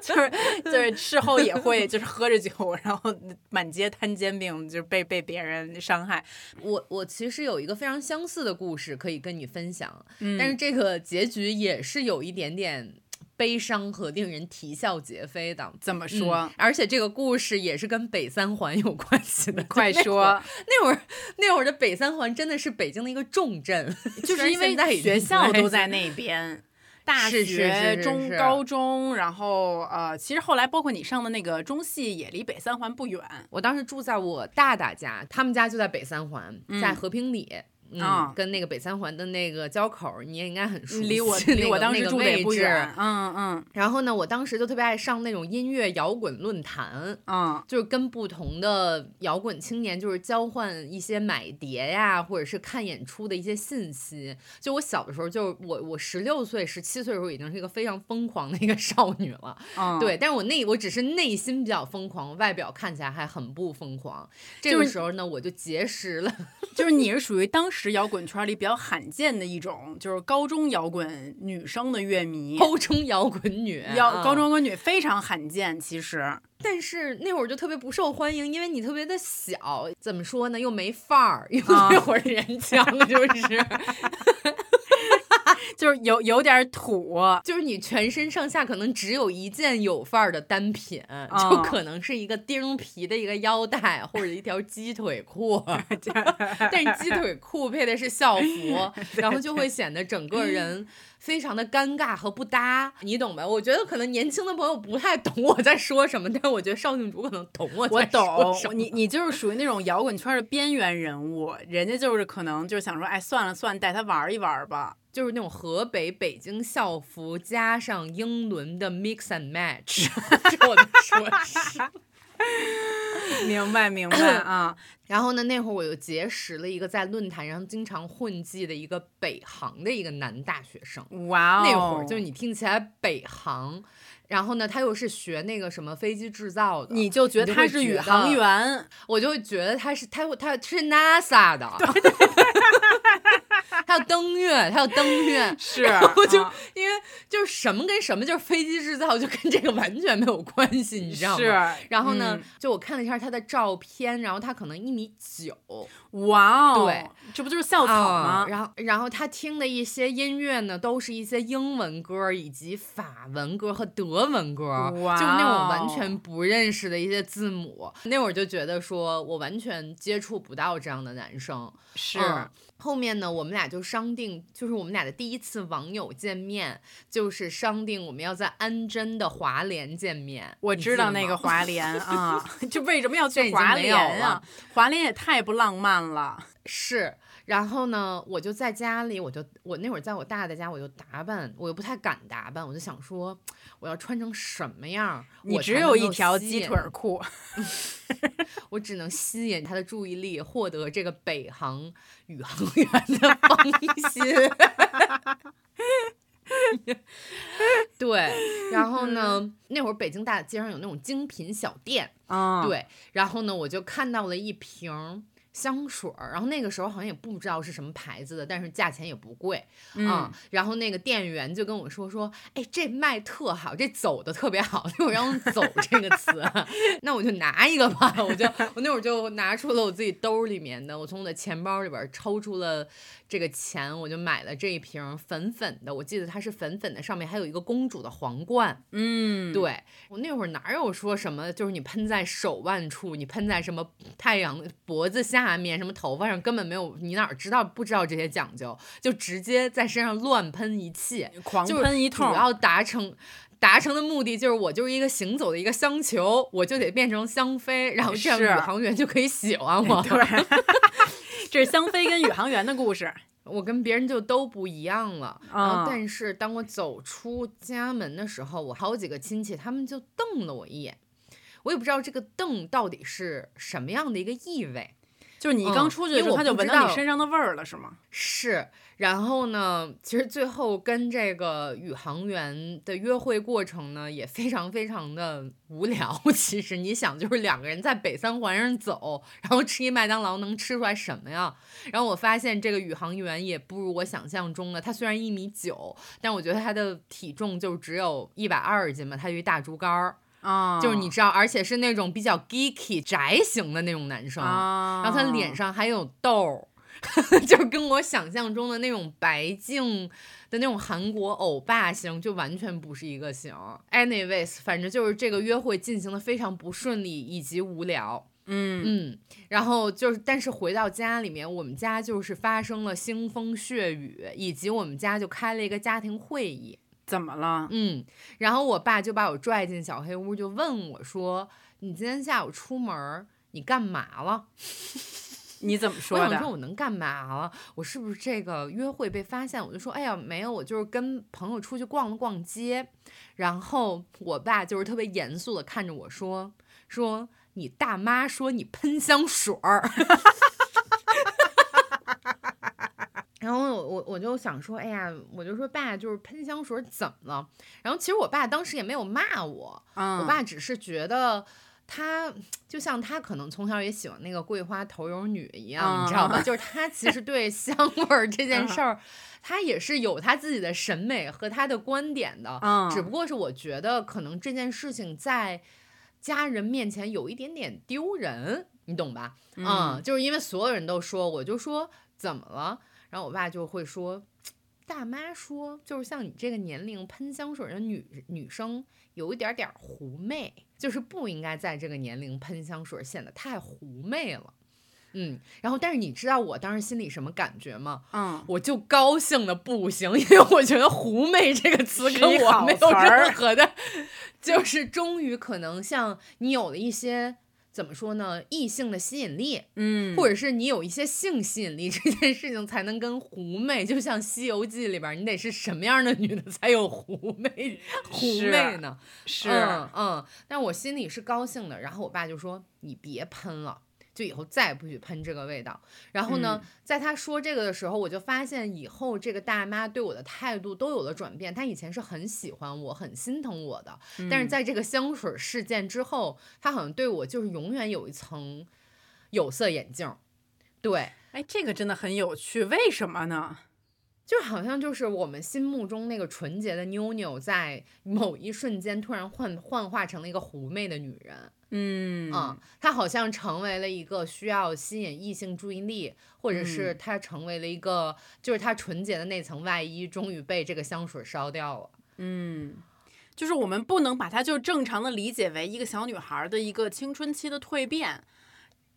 就是就是 <laughs> 事后也会就是喝着酒，然后满街摊煎饼，就是被被别人伤害。
我我其实有一个非常相似的故事可以跟你分享，
嗯
但是这个结局也是有一点点悲伤和令人啼笑皆非的。
怎么说？
嗯而且这个故事也是跟北三环有关系的。<laughs>
快说，
那会儿那会儿的北三环真的是北京的一个重镇，
就是因为
在
学校都在那边。大学、
是是
中、高中，然后呃，其实后来包括你上的那个中戏也离北三环不远。
我当时住在我大大家，他们家就在北三环，在
嗯
和平里。嗯，
啊
跟那个北三环的那个交口，你也应该很熟悉。
离我离我当时住的也不远。嗯嗯
然后呢，我当时就特别爱上那种音乐摇滚论坛，
嗯
就是跟不同的摇滚青年，就是交换一些买碟呀，或者是看演出的一些信息。就我小的时候，就我我十六岁、十七岁的时候，已经是一个非常疯狂的一个少女了。
嗯，
对，但是我内我只是内心比较疯狂，外表看起来还很不疯狂。这个时候呢，我就结识了，
就是你是属于当时摇滚圈里比较罕见的一种，就是高中摇滚女生的乐迷。
高中摇滚女，
摇
啊
高中摇滚女非常罕见，其实
但是那会儿就特别不受欢迎，因为你特别的小，怎么说呢，又没范儿，又
啊
那会儿人讲就是。<laughs>
就是有有点土。
就是你全身上下可能只有一件有范儿的单品，就
哦
可能是一个钉皮的一个腰带或者一条鸡腿裤，<laughs> 但是鸡腿裤配的是校服，<laughs> 然后就会显得整个人非常的尴尬和不搭，你懂吧？我觉得可能年轻的朋友不太懂我在说什么，但是我觉得邵静竹可能懂我
我
在说什么。
懂你，你就是属于那种摇滚圈的边缘人物，人家就是可能就是想说，哎，算了算了，带他玩一玩吧。
就是那种河北北京校服加上英伦的 mix and match，<laughs> 这我的说是。<laughs>
明白明白 <coughs> 啊，
然后呢，那会儿我又结识了一个在论坛上经常混迹的一个北航的一个男大学生。
哇哦，
那会儿就是你听起来北航，然后呢，他又是学那个什么飞机制造的，
你就觉得他是宇航员，
我就会觉得他是他他是 NASA 的，<laughs> <laughs> 他要登月，他要登月。
是，
我就
啊
因为就是什么跟什么，就是飞机制造就跟这个完全没有关系，你知道吗？
是。
然后呢，
嗯
就我看了一下他的照片，然后他可能一米九，
哇哦，
对，
这不就是校草吗？
啊然后，然后他听的一些音乐呢，都是一些英文歌，以及法文歌和德文歌，
哇
就是那种完
哦
全不认识的一些字母。那会儿就觉得说我完全接触不到这样的男生。
是，
嗯后面呢，我们俩就商定，就是我们俩的第一次网友见面，就是商定我们要在安贞的华联见面。
我知道那个华联啊，<laughs> 就为什么要去华联啊？华联也太不浪漫了。
是，然后呢，我就在家里，我就我那会儿在我大大家，我就打扮，我又不太敢打扮，我就想说我要穿成什么样我
只有一条鸡腿儿裤，<laughs>
我只能吸引他的注意力，获得这个北航宇航员的芳心。<laughs> 对，然后呢，那会儿北京大街上有那种精品小店，
啊，
对，然后呢，我就看到了一瓶香水儿，然后那个时候好像也不知道是什么牌子的，但是价钱也不贵，
嗯，
然后那个店员就跟我说说，哎，这卖特好，这走的特别好，那会儿用“走”这个词，<laughs> 那我就拿一个吧，我就我那会儿就拿出了我自己兜儿里面的，我从我的钱包里边儿抽出了这个钱，我就买了这一瓶粉粉的，我记得它是粉粉的，上面还有一个公主的皇冠，
嗯，
对我那会儿哪有说什么，就是你喷在手腕处，你喷在什么太阳脖子下面，什么头发上，根本没有，你哪儿知道不知道这些讲究，就直接在身上乱喷一气，
狂
就
喷一通，
主要达成。达成的目的就是我就是一个行走的一个香球，我就得变成香妃，然后这样宇航员就可以喜欢我。
对，<laughs> 这是香妃跟宇航员的故事。<laughs>
我跟别人就都不一样了。然
啊
后，但是当我走出家门的时候，我好几个亲戚他们就瞪了我一眼，我也不知道这个瞪到底是什么样的一个意味。
就是你刚出去他就闻到你身上的味儿了，是吗？
是，然后呢，其实最后跟这个宇航员的约会过程呢，也非常非常的无聊。<laughs> 其实你想，就是两个人在北三环上走，然后吃一麦当劳，能吃出来什么呀？然后我发现这个宇航员也不如我想象中的，他虽然一米九，但我觉得他的体重就只有一百二十斤吧，他就一大竹竿儿。
啊，
就是你知道，而且是那种比较 geeky 宅型的那种男生，
啊，
然后他脸上还有痘儿，<laughs> 就是跟我想象中的那种白净的那种韩国欧巴型就完全不是一个型。Anyways，反正就是这个约会进行的非常不顺利以及无聊。
嗯
嗯，然后就是，但是回到家里面，我们家就是发生了腥风血雨，以及我们家就开了一个家庭会议。
怎么了？
嗯，然后我爸就把我拽进小黑屋，就问我说：“你今天下午出门儿，你干嘛了？” <laughs>
你怎么说的？
我想说我能干嘛了？我是不是这个约会被发现？我就说，哎呀，没有，我就是跟朋友出去逛了逛街。然后我爸就是特别严肃的看着我说，说你大妈说你喷香水儿。<laughs> 然后我我我就想说，哎呀，我就说爸，就是喷香水怎么了？然后其实我爸当时也没有骂我，
嗯，
我爸只是觉得他就像他可能从小也喜欢那个桂花头油女一样，你知道吧？就是他其实对香味儿这件事儿，他也是有他自己的审美和他的观点的。
嗯
只不过是我觉得可能这件事情在家人面前有一点点丢人，你懂吧？
嗯
就是因为所有人都说，我就说怎么了？然后我爸就会说。大妈说，就是像你这个年龄喷香水的女女生，有一点点狐媚，就是不应该在这个年龄喷香水，显得太狐媚了。嗯，然后但是你知道我当时心里什么感觉吗？
嗯，
我就高兴的不行，因为我觉得“狐媚”这个词跟我没有任何的，<laughs> 就是终于可能像你有了一些怎么说呢，异性的吸引力，
嗯，
或者是你有一些性吸引力，<laughs> 这件事情才能跟狐媚，就像《西游记》里边，你得是什么样的女的才有狐媚 <laughs> 狐媚呢？
是，
嗯嗯，但我心里是高兴的。然后我爸就说：“你别喷了。”就以后再也不许喷这个味道。然后呢，在他说这个的时候，我就发现以后这个大妈对我的态度都有了转变。她以前是很喜欢我、很心疼我的，但是在这个香水事件之后，她好像对我就是永远有一层有色眼镜儿。对，
哎，这个真的很有趣，为什么呢？
就好像就是我们心目中那个纯洁的妞妞，在某一瞬间突然幻幻化成了一个狐媚的女人。
嗯
嗯，她好像成为了一个需要吸引异性注意力，或者是
嗯
她成为了一个，就是她纯洁的那层外衣，终于被这个香水烧掉了。
嗯，就是我们不能把它就正常的理解为一个小女孩的一个青春期的蜕变，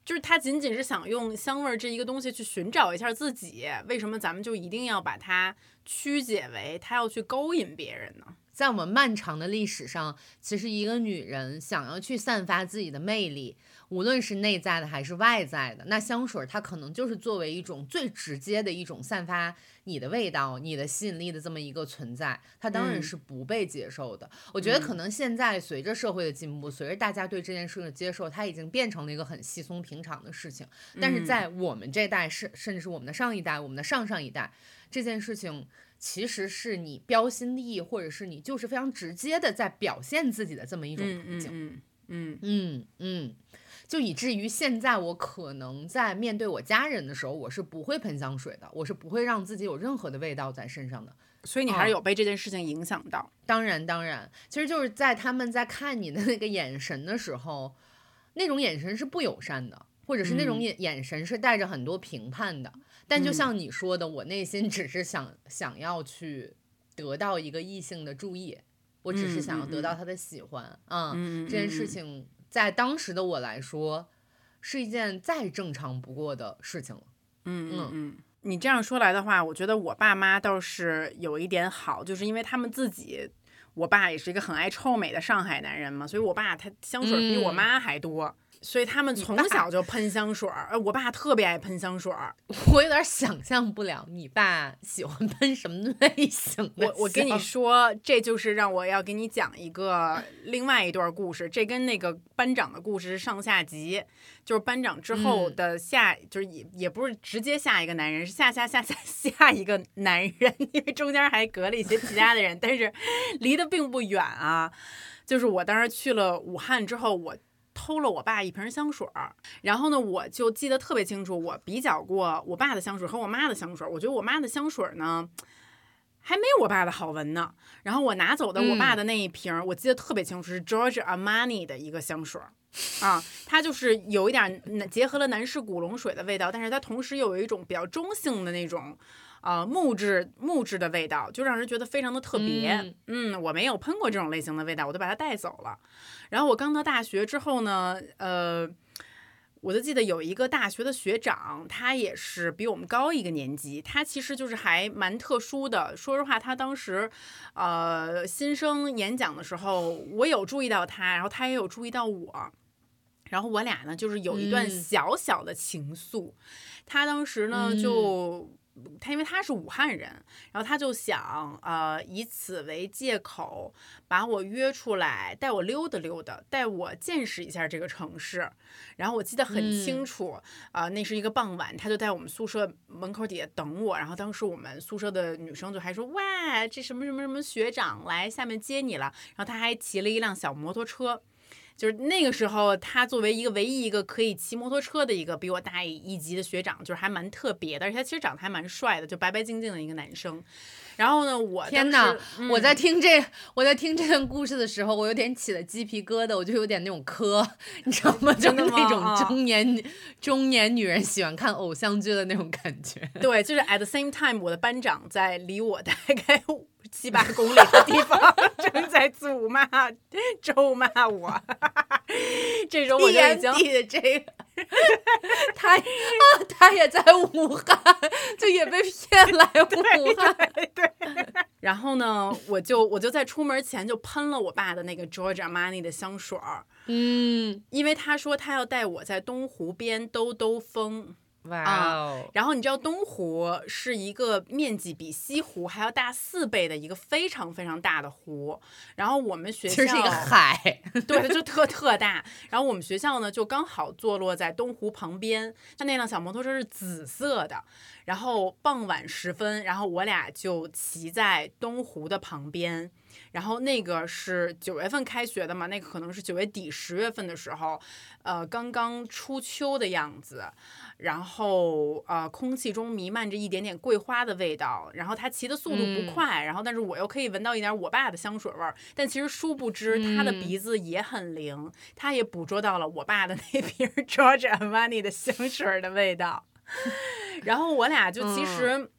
就是她仅仅是想用香味儿这一个东西去寻找一下自己，为什么咱们就一定要把它曲解为她要去勾引别人呢？
在我们漫长的历史上，其实一个女人想要去散发自己的魅力，无论是内在的还是外在的，那香水它可能就是作为一种最直接的一种散发你的味道、你的吸引力的这么一个存在，它当然
嗯
是不被接受的。我觉得可能现在随着社会的进步，随着大家对这件事的接受，它已经变成了一个很稀松平常的事情。但是在我们这代，甚甚至是我们的上一代、我们的上上一代，这件事情其实是你标新立异，或者是你就是非常直接的在表现自己的这么一种
嗯
途径。
嗯嗯
嗯嗯，就以至于现在我可能在面对我家人的时候，我是不会喷香水的，我是不会让自己有任何的味道在身上的。
所以你还是有被这件事情影响到。
当然，当然，其实就是在他们在看你的那个眼神的时候，那种眼神是不友善的，或者是那种
嗯
眼眼神是带着很多评判的。但就
嗯
像你说的，我内心只是想想要去得到一个异性的注意，我只是
嗯
想要
嗯
得到他的喜欢啊。
嗯，
这件事
嗯
情在当时的我来说，是一件再正常不过的事情了。
嗯
嗯
嗯嗯，你这样说来的话，我觉得我爸妈倒是有一点好，就是因为他们自己，我爸也是一个很爱臭美的上海男人嘛，所以我爸他香水比我
嗯
妈还多。所以他们从小就喷香水儿。呃，我爸特别爱喷香水儿。<laughs>
我有点想象不了你爸喜欢喷什么类型的。
我我跟你说，这就是让我要给你讲一个另外一段故事。这跟那个班长的故事是上下集，就是班长之后的下，就是也也不是直接下一个男人，是下下下下 <laughs> 下一个男人，因为中间还隔了一些其他的人，但是离得并不远啊。就是我当时去了武汉之后，我。偷了我爸一瓶香水儿，然后呢，我就记得特别清楚，我比较过我爸的香水和我妈的香水，我觉得我妈的香水呢，还没我爸的好闻呢。然后我拿走的我爸的那一瓶，我记得特别清楚，是 George Armani 的一个香水儿，啊，它就是有一点结合了男士古龙水的味道，但是它同时又有一种比较中性的那种。啊，木质木质的味道就让人觉得非常的特别。嗯，我没有喷过这种类型的味道，我就把它带走了。然后我刚到大学之后呢，呃，我就记得有一个大学的学长，他也是比我们高一个年级，他其实就是还蛮特殊的。说实话，他当时呃新生演讲的时候，我有注意到他，然后他也有注意到我，然后我俩呢就是有一段小小的情愫。他当时呢就。他因为他是武汉人，然后他就想，呃，以此为借口把我约出来，带我溜达溜达，带我见识一下这个城市。然后我记得很清楚，啊，那是一个傍晚，他就在我们宿舍门口底下等我。然后当时我们宿舍的女生就还说，哇，这什么什么什么学长来下面接你了。然后他还骑了一辆小摩托车。就是那个时候，他作为一个唯一一个可以骑摩托车的一个比我大一级的学长，就是还蛮特别的，而且他其实长得还蛮帅的，就白白净净的一个男生。然后呢，我
天哪！我在听这我在听这段故事的时候，我有点起了鸡皮疙瘩，我就有点那种磕，你知道吗？<laughs> 就是那种中年中年女人喜欢看偶像剧的那种感觉。
对，就是 at the same time，我的班长在离我大概。七八公里的地方正在辱骂、咒骂我，<laughs> 这时候我就已经
这个，<laughs> 他啊，他也在武汉，就也被骗来武 <laughs> 汉。
对，然后呢，我就我就在出门前就喷了我爸的那个 George Armani 的香水儿，
嗯，
因为他说他要带我在东湖边兜兜风。
哇哦！
然后你知道东湖是一个面积比西湖还要大四倍的一个非常非常大的湖。然后我们学校
是一个海，
对，就特特大。然后我们学校呢，就刚好坐落在东湖旁边。它那辆小摩托车是紫色的。然后傍晚时分，然后我俩就骑在东湖的旁边。然后那个是九月份开学的嘛，那个可能是九月底十月份的时候，呃，刚刚初秋的样子。然后呃，空气中弥漫着一点点桂花的味道。然后他骑的速度不快，然后但是我又可以闻到一点我爸的香水味儿。但其实殊不知他的鼻子也很灵，他也捕捉到了我爸的 <laughs> 那瓶 George Armani 的香水的味道。<laughs> 然后我俩就其实。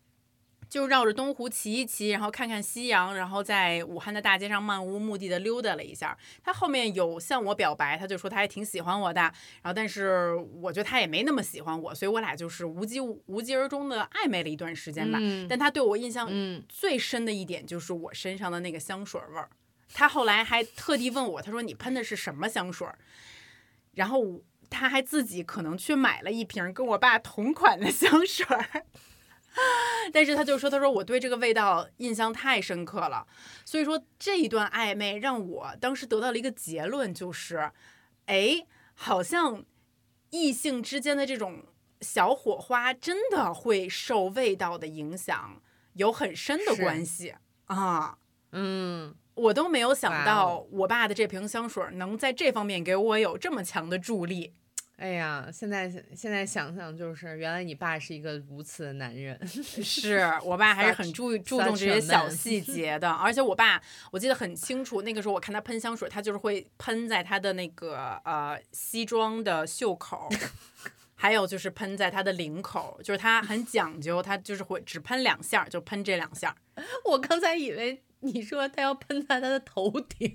就绕着东湖骑一骑，然后看看夕阳，然后在武汉的大街上漫无目的的溜达了一下。他后面有向我表白，他就说他还挺喜欢我的。然后，但是我觉得他也没那么喜欢我，所以我俩就是无疾无疾而终的暧昧了一段时间吧。但他对我印象最深的一点就是我身上的那个香水味儿。他后来还特地问我，他说你喷的是什么香水？然后他还自己可能去买了一瓶跟我爸同款的香水。<laughs> 但是他就说：“他说我对这个味道印象太深刻了，所以说这一段暧昧让我当时得到了一个结论，就是，哎，好像异性之间的这种小火花真的会受味道的影响，有很深的关系啊。
嗯，
我都没有想到我爸的这瓶香水能在这方面给我有这么强的助力。”
哎呀，现在现在想想，就是原来你爸是一个如此的男人。<laughs>
是我爸还是很注注重这些小细 <laughs> 节的，而且我爸我记得很清楚，那个时候我看他喷香水，他就是会喷在他的那个呃西装的袖口，还有就是喷在他的领口，就是他很讲究，他就是会只喷两下，就喷这两下。<laughs>
我刚才以为你说他要喷在他的头顶。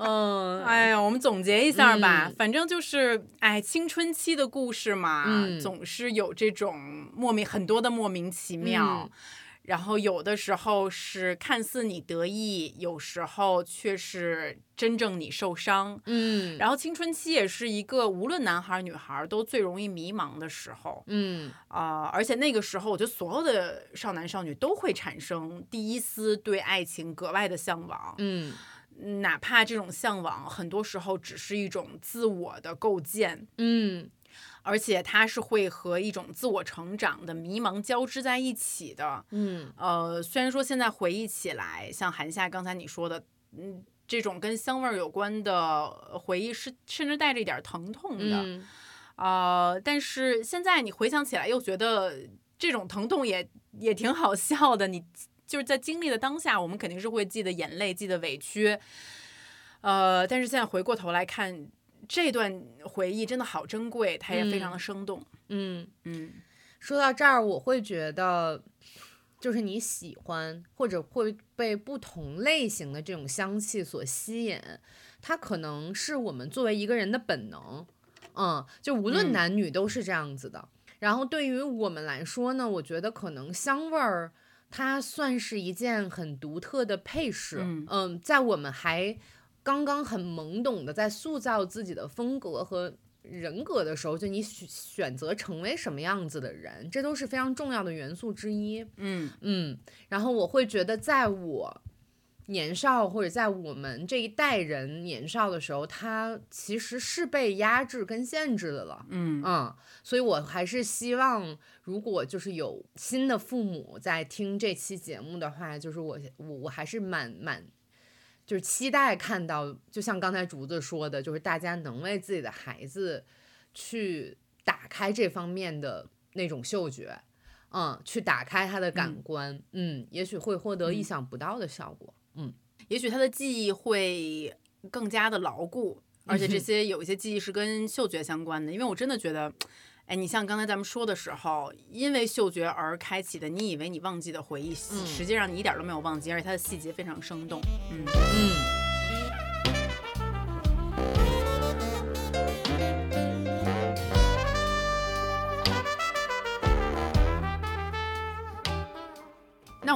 嗯，
哎呀，我们总结一下吧，反正就是，哎，青春期的故事嘛，总是有这种莫名很多的莫名其妙。然后有的时候是看似你得意，有时候却是真正你受伤。
嗯，
然后青春期也是一个无论男孩儿女孩儿都最容易迷茫的时候。
嗯。
啊、而且那个时候，我觉得所有的少男少女都会产生第一丝对爱情格外的向往。
嗯
哪怕这种向往，很多时候只是一种自我的构建，
嗯
而且它是会和一种自我成长的迷茫交织在一起的。
嗯
呃，虽然说现在回忆起来，像韩夏刚才你说的，嗯，这种跟香味儿有关的回忆是甚至带着一点儿疼痛的，
嗯
呃，但是现在你回想起来，又觉得这种疼痛也也挺好笑的。你就是在经历的当下，我们肯定是会记得眼泪，记得委屈，呃，但是现在回过头来看，这段回忆真的好珍贵，它也非常的生动。
嗯。
嗯
说到这儿，我会觉得，就是你喜欢或者会被不同类型的这种香气所吸引，它可能是我们作为一个人的本能，嗯，就无论
嗯
男女都是这样子的。然后对于我们来说呢，我觉得可能香味儿它算是一件很独特的配饰，
嗯。
在我们还刚刚很懵懂的在塑造自己的风格和人格的时候，就你选选择成为什么样子的人，这都是非常重要的元素之一。
嗯。
嗯，然后我会觉得，在我年少或者在我们这一代人年少的时候，他其实是被压制跟限制的了。
嗯
嗯，所以我还是希望，如果就是有新的父母在听这期节目的话，就是我我我还是蛮蛮。就是期待看到，就像刚才竹子说的，就是大家能为自己的孩子去打开这方面的那种嗅觉，嗯，去打开他的感官，嗯，也许会获得意
嗯
想不到的效果，嗯
也许他的记忆会更加的牢固，而且这些有一些记忆是跟嗅觉相关的。因为我真的觉得，<tsk> 哎，你像刚才咱们说的时候，因为嗅觉而开启的，你以为你忘记的回忆，
嗯
实际上你一点都没有忘记，而且它的细节非常生动。嗯
嗯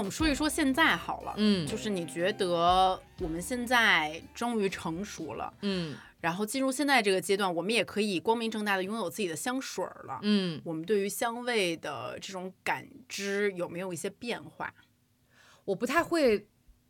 们说一说现在好了，
嗯
就是你觉得我们现在终于成熟了，
嗯
然后进入现在这个阶段，我们也可以光明正大的拥有自己的香水儿了。
嗯，
我们对于香味的这种感知有没有一些变化？
我不太会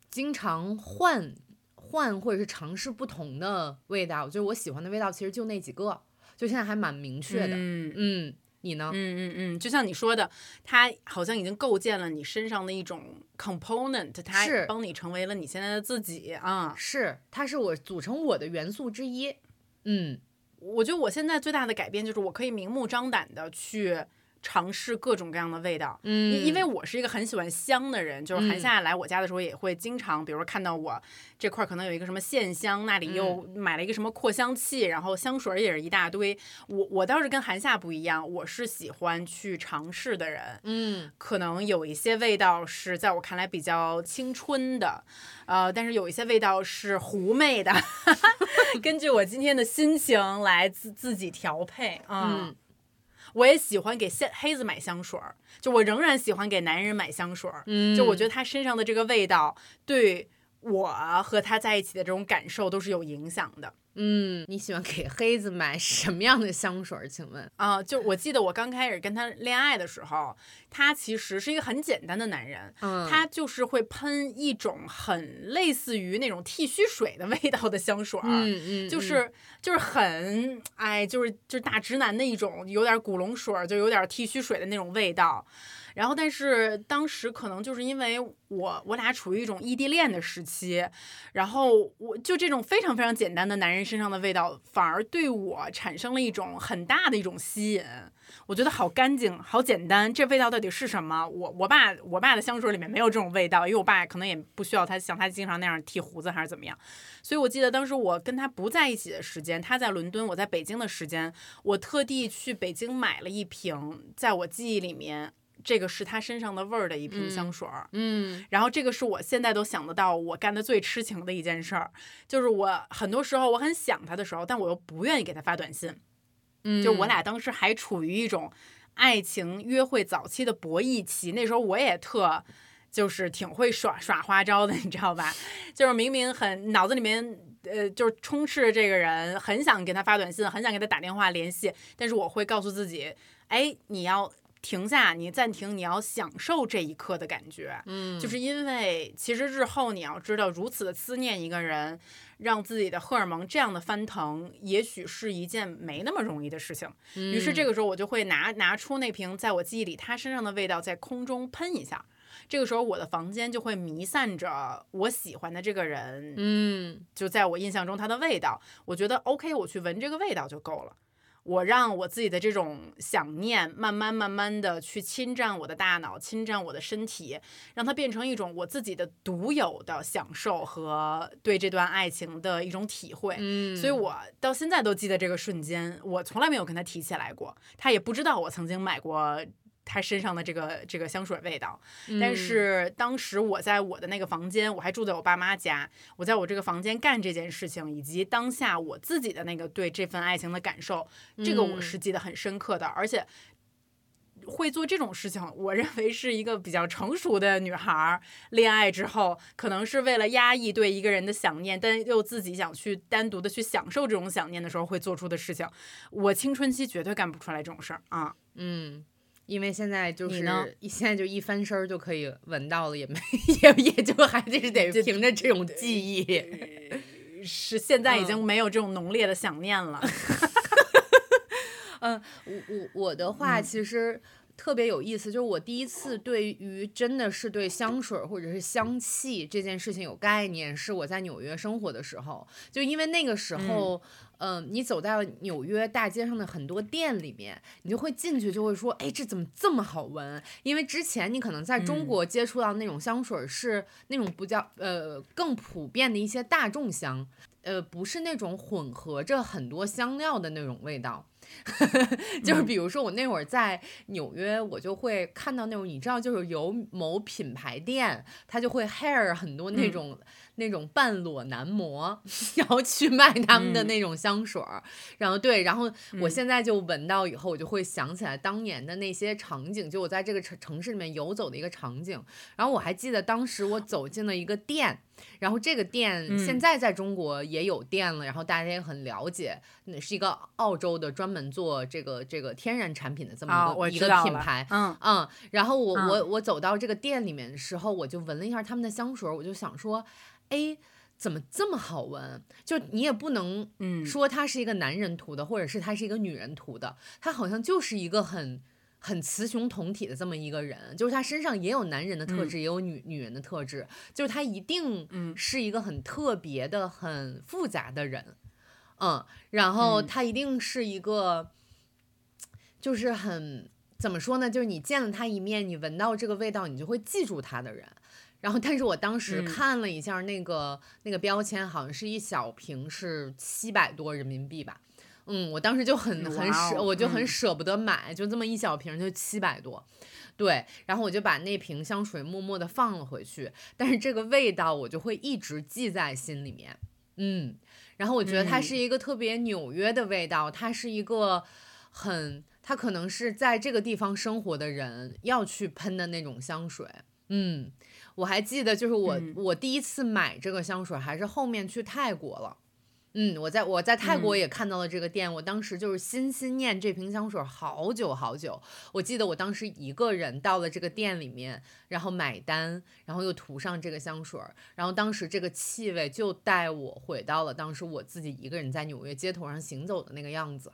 经常换换或者是尝试不同的味道，就是我喜欢的味道其实就那几个，就现在还蛮明确的。
嗯
嗯，你呢？
嗯嗯嗯，就像你说的，它好像已经构建了你身上的一种 component，它
是
帮你成为了你现在的自己啊。
是，它是我组成我的元素之一。嗯
我觉得我现在最大的改变就是我可以明目张胆的去尝试各种各样的味道。
嗯
因因为我是一个很喜欢香的人，就是韩
嗯
夏来我家的时候也会经常，比如说看到我这块儿可能有一个什么线香，那里又买了一个什么扩香器，然后香水儿也是一大堆。我我倒是跟韩夏不一样，我是喜欢去尝试的人。
嗯
可能有一些味道是在我看来比较青春的，呃，但是有一些味道是狐媚的 <laughs> <laughs> 根据我今天的心情来自自己调配啊。
嗯
我也喜欢给黑黑子买香水儿，就我仍然喜欢给男人买香水儿，
嗯，
就我觉得他身上的这个味道对我和他在一起的这种感受都是有影响的。
嗯，你喜欢给黑子买什么样的香水儿？请问？
啊、就我记得我刚开始跟他恋爱的时候，他其实是一个很简单的男人，
嗯，
他就是会喷一种很类似于那种剃须水的 <laughs> 味道的香水儿。
嗯嗯，
就是就是很哎，就是就是大直男的一种，有点古龙水儿，就有点剃须水的那种味道。然后，但是当时可能就是因为我我俩处于一种异地恋的时期，然后我就这种非常非常简单的男人身上的味道，反而对我产生了一种很大的一种吸引。我觉得好干净，好简单，这味道到底是什么？我我爸我爸的香水里面没有这种味道，因为我爸可能也不需要他像他经常那样剃胡子还是怎么样。所以我记得当时我跟他不在一起的时间，他在伦敦，我在北京的时间，我特地去北京买了一瓶，在我记忆里面。这个是他身上的味儿的一瓶香水儿，
嗯
然后这个是我现在都想得到我干的最痴情的一件事儿，就是我很多时候我很想他的时候，但我又不愿意给他发短信，
嗯，
就我俩当时还处于一种爱情约会早期的博弈期，那时候我也特。就是挺会耍耍花招的，你知道吧？就是明明很脑子里面，呃，就是充斥着这个人，很想给他发短信，很想给他打电话联系，但是我会告诉自己，哎，你要停下，你暂停，你要享受这一刻的感觉。
嗯，
就是因为其实日后你要知道，如此的思念一个人，让自己的荷尔蒙这样的翻腾，也许是一件没那么容易的事情。于是这个时候，我就会拿拿出那瓶在我记忆里他身上的味道，在空中喷一下。这个时候，我的房间就会弥散着我喜欢的这个人，
嗯，
就在我印象中他的味道。我觉得 OK，我去闻这个味道就够了。我让我自己的这种想念慢慢慢慢的去侵占我的大脑，侵占我的身体，让它变成一种我自己的独有的享受和对这段爱情的一种体会。
嗯，
所以我到现在都记得这个瞬间，我从来没有跟他提起来过，他也不知道我曾经买过。他身上的这个这个香水味道，但是当时我在我的那个房间，我还住在我爸妈家，我在我这个房间干这件事情，以及当下我自己的那个对这份爱情的感受，这个我是记得很深刻的，而且会做这种事情，我认为是一个比较成熟的女孩。恋爱之后，可能是为了压抑对一个人的想念，但又自己想去单独的去享受这种想念的时候会做出的事情。我青春期绝对干不出来这种事儿啊，
嗯。因为现在就是
一
现在就一翻身就可以闻到了，也没也也就还是 <laughs> 得凭着这种记忆，
是现在已经没有这种浓烈的想念了。<laughs>
嗯，我我我的话其实特别有意思，就是我第一次对于真的是对香水或者是香气这件事情有概念，是我在纽约生活的时候，就因为那个时候。嗯，你走在纽约大街上的很多店里面，你就会进去就会说，哎，这怎么这么好闻？因为之前你可能在中国接触到那种香水是那种比较呃更普遍的一些大众香，呃，不是那种混合着很多香料的那种味道。<laughs> 就是比如说我那会儿在纽约，我就会看到那种，你知道，就是有某品牌店，它就会 hair 很多那种。那种半裸男模，<laughs> 然后去卖他们的那种香水儿，然后对，然后我现在就闻到以后，我就会想起来当年的那些场景，就我在这个城城市里面游走的一个场景。然后我还记得当时我走进了一个店，然后这个店现在在中国也有店了，然后大家也很了解，那是一个澳洲的专门做这个这个天然产品的这么一个一个品牌，
嗯
嗯。然后我我我走到这个店里面的时候，我就闻了一下他们的香水，我就想说。哎，怎么这么好闻？就你也不能说它是一个男人涂的，或者是它是一个女人涂的，它好像就是一个很很雌雄同体的这么一个人，就是他身上也有男人的特质，也有女女人的特质，就是他一定是一个很特别的、很复杂的人，嗯，然后他一定是一个，就是很怎么说呢？就是你见了他一面，你闻到这个味道，你就会记住他的人。然后，但是我当时看了一下那个那个标签，好像是一小瓶是七百多人民币吧。嗯，我当时就很很舍，我就很舍不得买，就这么一小瓶就七百多。对，然后我就把那瓶香水默默的放了回去。但是这个味道我就会一直记在心里面。嗯，然后我觉得它是一个特别纽约的味道，它是一个很，它可能是在这个地方生活的人要去喷的那种香水。嗯。我还记得，就是我我第一次买这个香水，还是后面去泰国了。嗯，我在我在泰国也看到了这个店，我当时就是心心念这瓶香水好久好久。我记得我当时一个人到了这个店里面，然后买单，然后又涂上这个香水，然后当时这个气味就带我回到了当时我自己一个人在纽约街头上行走的那个样子。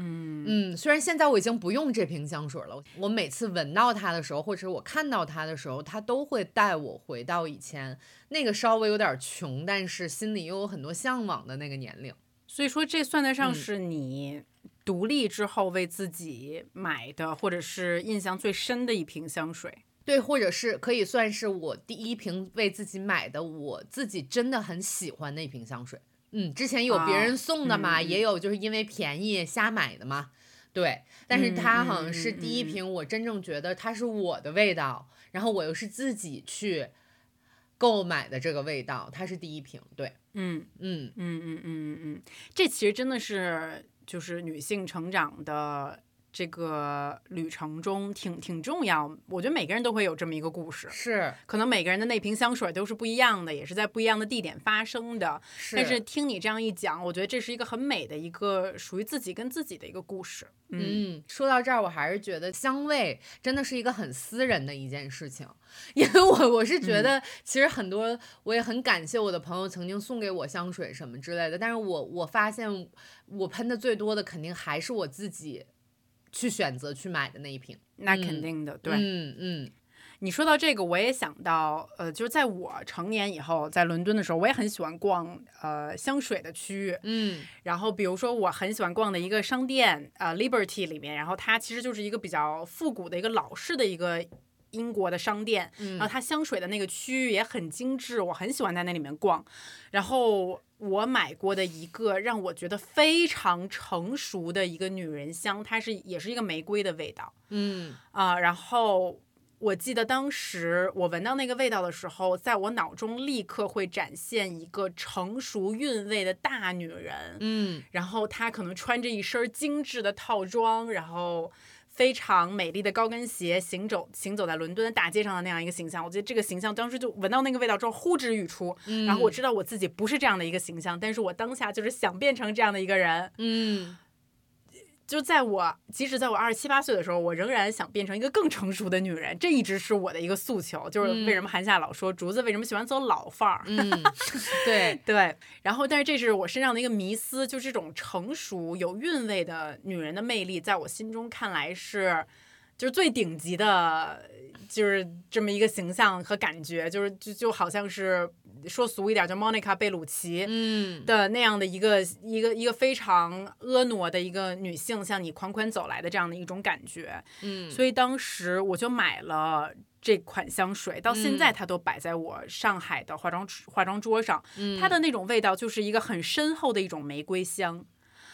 嗯
嗯，虽然现在我已经不用这瓶香水了，我每次闻到它的时候，或者我看到它的时候，它都会带我回到以前那个稍微有点穷，但是心里又有很多向往的那个年龄。
所以说，这算得上是你独立之后为自己买的，或者是印象最深的一瓶香水。
对，或者是可以算是我第一瓶为自己买的，我自己真的很喜欢那瓶香水。嗯，之前有别人送的嘛，也有就是因为便宜瞎买的嘛，对。但是它好像是第一瓶，我真正觉得它是我的味道，然后我又是自己去购买的这个味道，它是第一瓶，对。
嗯
嗯
嗯嗯嗯嗯嗯，这其实真的是就是女性成长的这个旅程中挺挺重要。我觉得每个人都会有这么一个故事，
是
可能每个人的那瓶香水都是不一样的，也是在不一样的地点发生的。
是，
但是听你这样一讲，我觉得这是一个很美的一个属于自己跟自己的一个故事。嗯，
嗯，说到这儿，我还是觉得香味真的是一个很私人的一件事情，<laughs> 因为我我是觉得，其实很多我也很感谢我的朋友曾经送给我香水什么之类的，但是我我发现我喷的最多的肯定还是我自己去选择去买的那一瓶。
那肯定的，对。
嗯嗯
你说到这个，我也想到，呃，就是在我成年以后，在伦敦的时候，我也很喜欢逛呃香水的区域。
嗯
然后比如说我很喜欢逛的一个商店，呃，Liberty 里面，然后它其实就是一个比较复古的一个老式的一个英国的商店，
嗯
然后它香水的那个区域也很精致，我很喜欢在那里面逛。然后我买过的一个让我觉得非常成熟的一个女人香，它是也是一个玫瑰的味道
嗯。
啊、然后。我记得当时我闻到那个味道的时候，在我脑中立刻会展现一个成熟韵味的大女人，
嗯。
然后她可能穿着一身精致的套装，然后非常美丽的高跟鞋，行走行走在伦敦的大街上的那样一个形象。我觉得这个形象当时就闻到那个味道之后呼之欲出，
嗯，
然后我知道我自己不是这样的一个形象，但是我当下就是想变成这样的一个人。
嗯
就在我即使在我二十七八岁的时候，我仍然想变成一个更成熟的女人，这一直是我的一个诉求。就是为什么韩夏老说竹子为什么喜欢走老范儿？
嗯，<laughs> 对，
对，然后但是这是我身上的一个迷思，就这种成熟有韵味的女人的魅力，在我心中看来是就是最顶级的，就是这么一个形象和感觉，就是就就好像是说俗一点，就莫妮卡贝鲁奇。
嗯
的那样的一个一个一个非常婀娜的一个女性，向你款款走来的这样的一种感觉，
嗯，
所以当时我就买了这款香水，到现在
嗯
它都摆在我上海的化妆化妆桌上。它的那种味道就是一个很深厚的一种玫瑰香，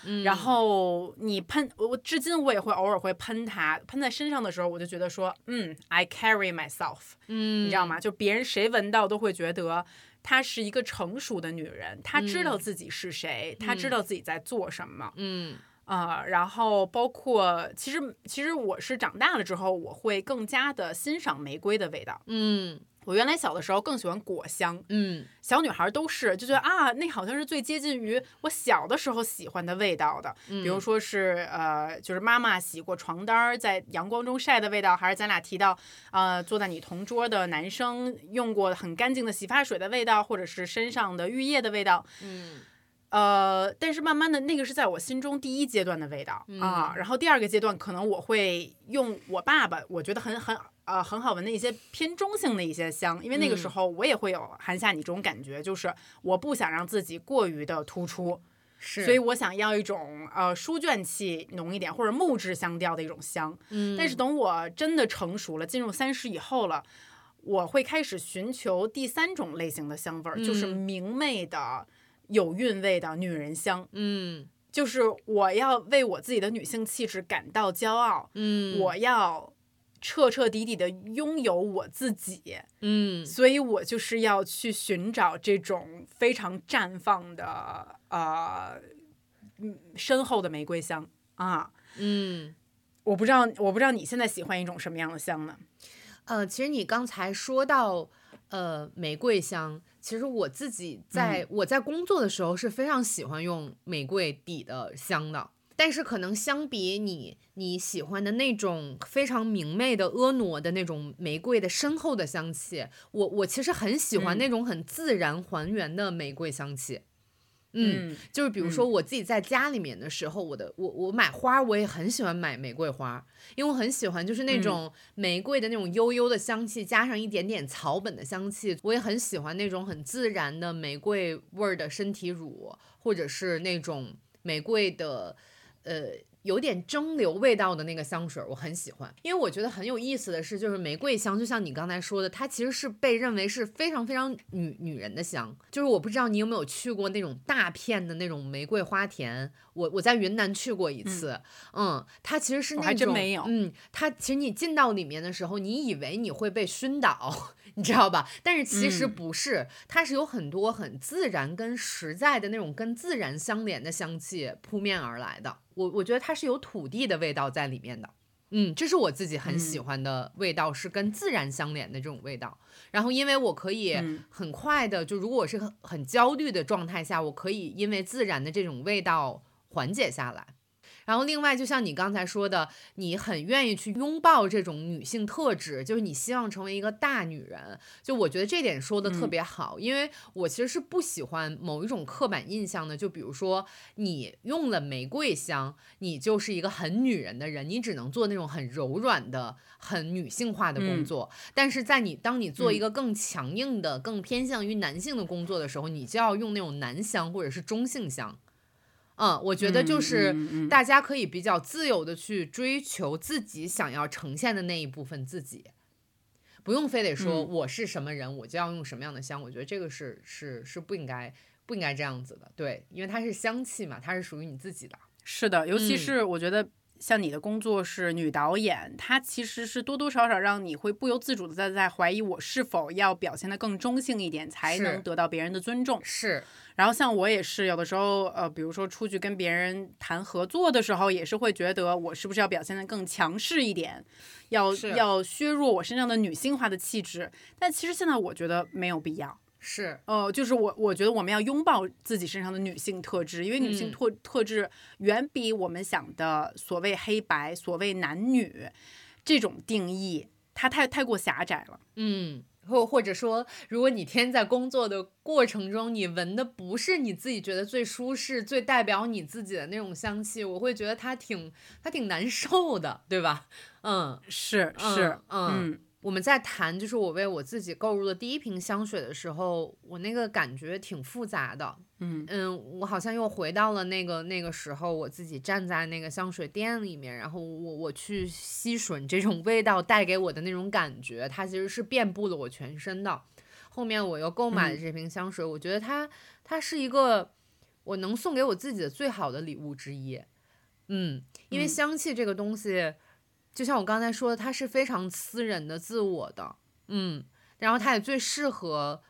嗯
然后你喷，我我至今我也会偶尔会喷它，喷在身上的时候，我就觉得说，嗯，I carry myself，
嗯，
你知道吗？就别人谁闻到都会觉得她是一个成熟的女人，她知道
嗯
自己是谁，她知道自己在做什么。
嗯
啊、然后包括其实其实我是长大了之后，我会更加的欣赏玫瑰的味道。
嗯
我原来小的时候更喜欢果香，
嗯。
小女孩都是就觉得啊，那好像是最接近于我小的时候喜欢的味道的，
嗯，
比如说是呃，就是妈妈洗过床单儿在阳光中晒的味道，还是咱俩提到呃坐在你同桌的男生用过很干净的洗发水的味道，或者是身上的浴液的味道，
嗯。
呃，但是慢慢的那个是在我心中第一阶段的味道、啊，然后第二个阶段可能我会用我爸爸我觉得很很呃很好闻的一些偏中性的一些香，因为那个时
嗯。
候我也会有韩夏你这种感觉，就是我不想让自己过于的突出，
是，
所以我想要一种呃书卷气浓一点或者木质香调的一种香。
嗯，
但是等我真的成熟了，进入三十以后了，我会开始寻求第三种类型的香味儿，就是
嗯。
明媚的、有韵味的女人香。
嗯。
就是我要为我自己的女性气质感到骄傲，
嗯，
我要彻彻底底的拥有我自己，
嗯
所以我就是要去寻找这种非常绽放的呃嗯深厚的玫瑰香啊。
嗯。
我不知道，我不知道你现在喜欢一种什么样的香呢？
呃，其实你刚才说到呃玫瑰香，其实我自己在、我在工作的时候是非常喜欢用玫瑰底的香的。但是可能相比你你喜欢的那种非常明媚的婀娜的那种玫瑰的深厚的香气，我我其实很喜欢
嗯。
那种很自然还原的玫瑰香气。嗯，
嗯
就是比如说。我自己在家里面的时候，我的我我买花我也很喜欢买玫瑰花，因为我很喜欢就是那
嗯。
种玫瑰的那种悠悠的香气，加上一点点草本的香气，我也很喜欢那种很自然的玫瑰味儿的身体乳，或者是那种玫瑰的呃。有点蒸馏味道的那个香水，我很喜欢，因为我觉得很有意思的是，就是玫瑰香，就像你刚才说的，它其实是被认为是非常非常女女人的香。就是我不知道你有没有去过那种大片的那种玫瑰花田，我我在云南去过一次，嗯它其实是那种，
还真没有
嗯，它其实你进到里面的时候，你以为你会被熏倒，你知道吧？但是其实
嗯
不是，它是有很多很自然跟实在的那种跟自然相连的香气扑面而来的。我我觉得它是有土地的味道在里面的。嗯，这是我自己很喜
嗯
欢的味道，是跟自然相连的这种味道。然后，因为我可以
嗯
很快的，就如果我是很很焦虑的状态下，我可以因为自然的这种味道缓解下来。然后，另外，就像你刚才说的，你很愿意去拥抱这种女性特质，就是你希望成为一个大女人。就我觉得这点说的特
嗯
别好，因为我其实是不喜欢某一种刻板印象的。就比如说，你用了玫瑰香，你就是一个很女人的人，你只能做那种很柔软的、很女性化的工
嗯
作。但是在你当你做一
嗯
个更强硬的、更偏向于男性的工作的时候，你就要用那种男香或者是中性香。嗯，我觉得就
嗯
是大家可以比较自由的去追求自己想要呈现的那一部分自己，不用非得说
嗯
我是什么人，我就要用什么样的香。我觉得这个是是是不应该不应该这样子的，对，因为它是香气嘛，它是属于你自己的。
是的，尤其
嗯
是我觉得。像你的工作是女导演，她其实是多多少少让你会不由自主的在在怀疑我是否要表现的更中性一点，才能得到别人的尊重。
是，
然后像我也是，有的时候呃，比如说出去跟别人谈合作的时候，也是会觉得我是不是要表现的更强势一点，要要削弱我身上的女性化的气质。但其实现在我觉得没有必要。
是，
呃，就是我我觉得我们要拥抱自己身上的女性特质，因为女性
嗯
特、特质远比我们想的所谓黑白、所谓男女这种定义，它太太过狭窄了。
嗯。或或者说，如果你天天在工作的过程中，你闻的不是你自己觉得最舒适、最代表你自己的那种香气，我会觉得它挺它挺难受的，对吧？嗯，
是
嗯
是，
嗯
嗯
我们在谈就是我为我自己购入的第一瓶香水的时候，我那个感觉挺复杂的。
嗯
嗯，我好像又回到了那个那个时候，我自己站在那个香水店里面，然后我我去吸吮这种味道带给我的那种感觉，它其实是遍布了我全身的。后面我又购买了
嗯
这瓶香水，我觉得它它是一个我能送给我自己的最好的礼物之一。嗯，因为
嗯
香气这个东西，就像我刚才说的，它是非常私人的、自我的。嗯，然后它也最适合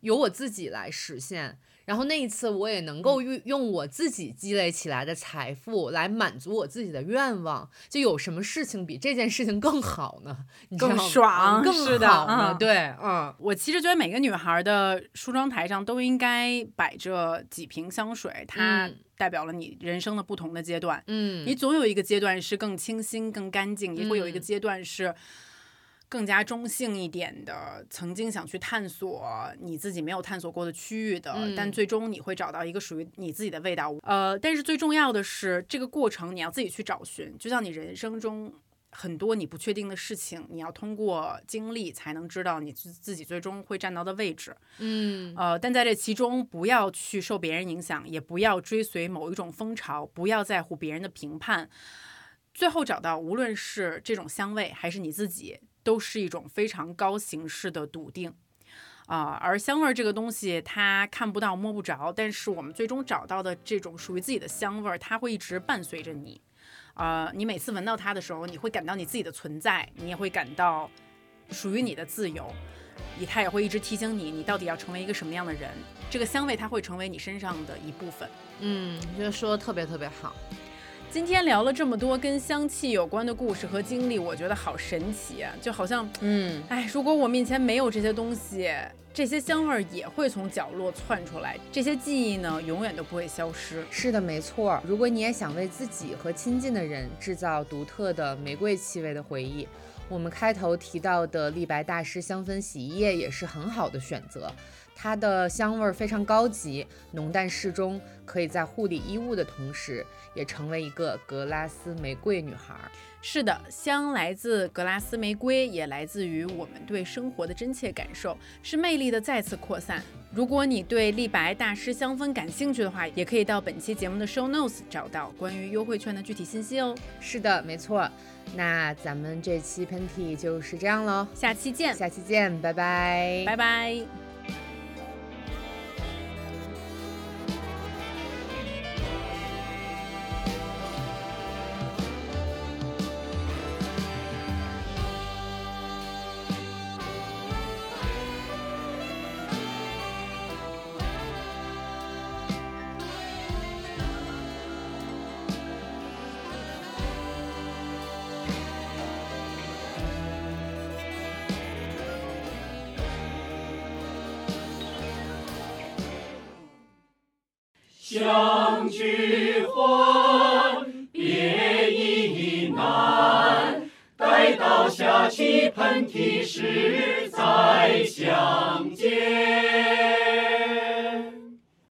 由我自己来实现。然后那一次，我也能
嗯
够用用我自己积累起来的财富来满足我自己的愿望。就有什么事情比这件事情更好呢？
更爽
嗯更好呢？
嗯
对，嗯，
我其实觉得每个女孩的梳妆台上都应该摆着几瓶香水，它
嗯
代表了你人生的不同的阶段。
嗯，
你总有一个阶段是更清新、更干净，也会有一个
嗯
阶段是更加中性一点的，曾经想去探索你自己没有探索过的区域的，但
嗯
最终你会找到一个属于你自己的味道。呃，但是最重要的是这个过程你要自己去找寻，就像你人生中。很多你不确定的事情，你要通过经历才能知道你自自己最终会站到的位置。
嗯
呃，但在这其中，不要去受别人影响，也不要追随某一种风潮，不要在乎别人的评判。最后找到，无论是这种香味还是你自己，都是一种非常高形式的笃定。啊、而香味儿这个东西，它看不到摸不着，但是我们最终找到的这种属于自己的香味儿，它会一直伴随着你。啊，你每次闻到它的时候，你会感到你自己的存在，你也会感到属于你的自由。也它也会一直提醒你，你到底要成为一个什么样的人。这个香味它会成为你身上的一部分。
嗯，我觉得说的特别特别好。
今天聊了这么多跟香气有关的故事和经历，我觉得好神奇啊！就好像，
嗯，
哎，如果我面前没有这些东西，这些香味儿也会从角落窜出来，这些记忆呢，永远都不会消失。
是的，没错。如果你也想为自己和亲近的人制造独特的玫瑰气味的回忆，我们开头提到的立白大师香氛洗衣液也是很好的选择。它的香味儿非常高级，浓淡适中，可以在护理衣物的同时，也成为一个格拉斯玫瑰女孩。
是的，香来自格拉斯玫瑰，也来自于我们对生活的真切感受，是魅力的再次扩散。如果你对立白大师香氛感兴趣的话，也可以到本期节目的 show notes 找到关于优惠券的具体信息哦。
是的，没错。那咱们这期喷嚏就是这样喽，
下期见，
下期见，拜拜，
拜拜。
相聚欢别亦难待到下起喷嚏时再相见。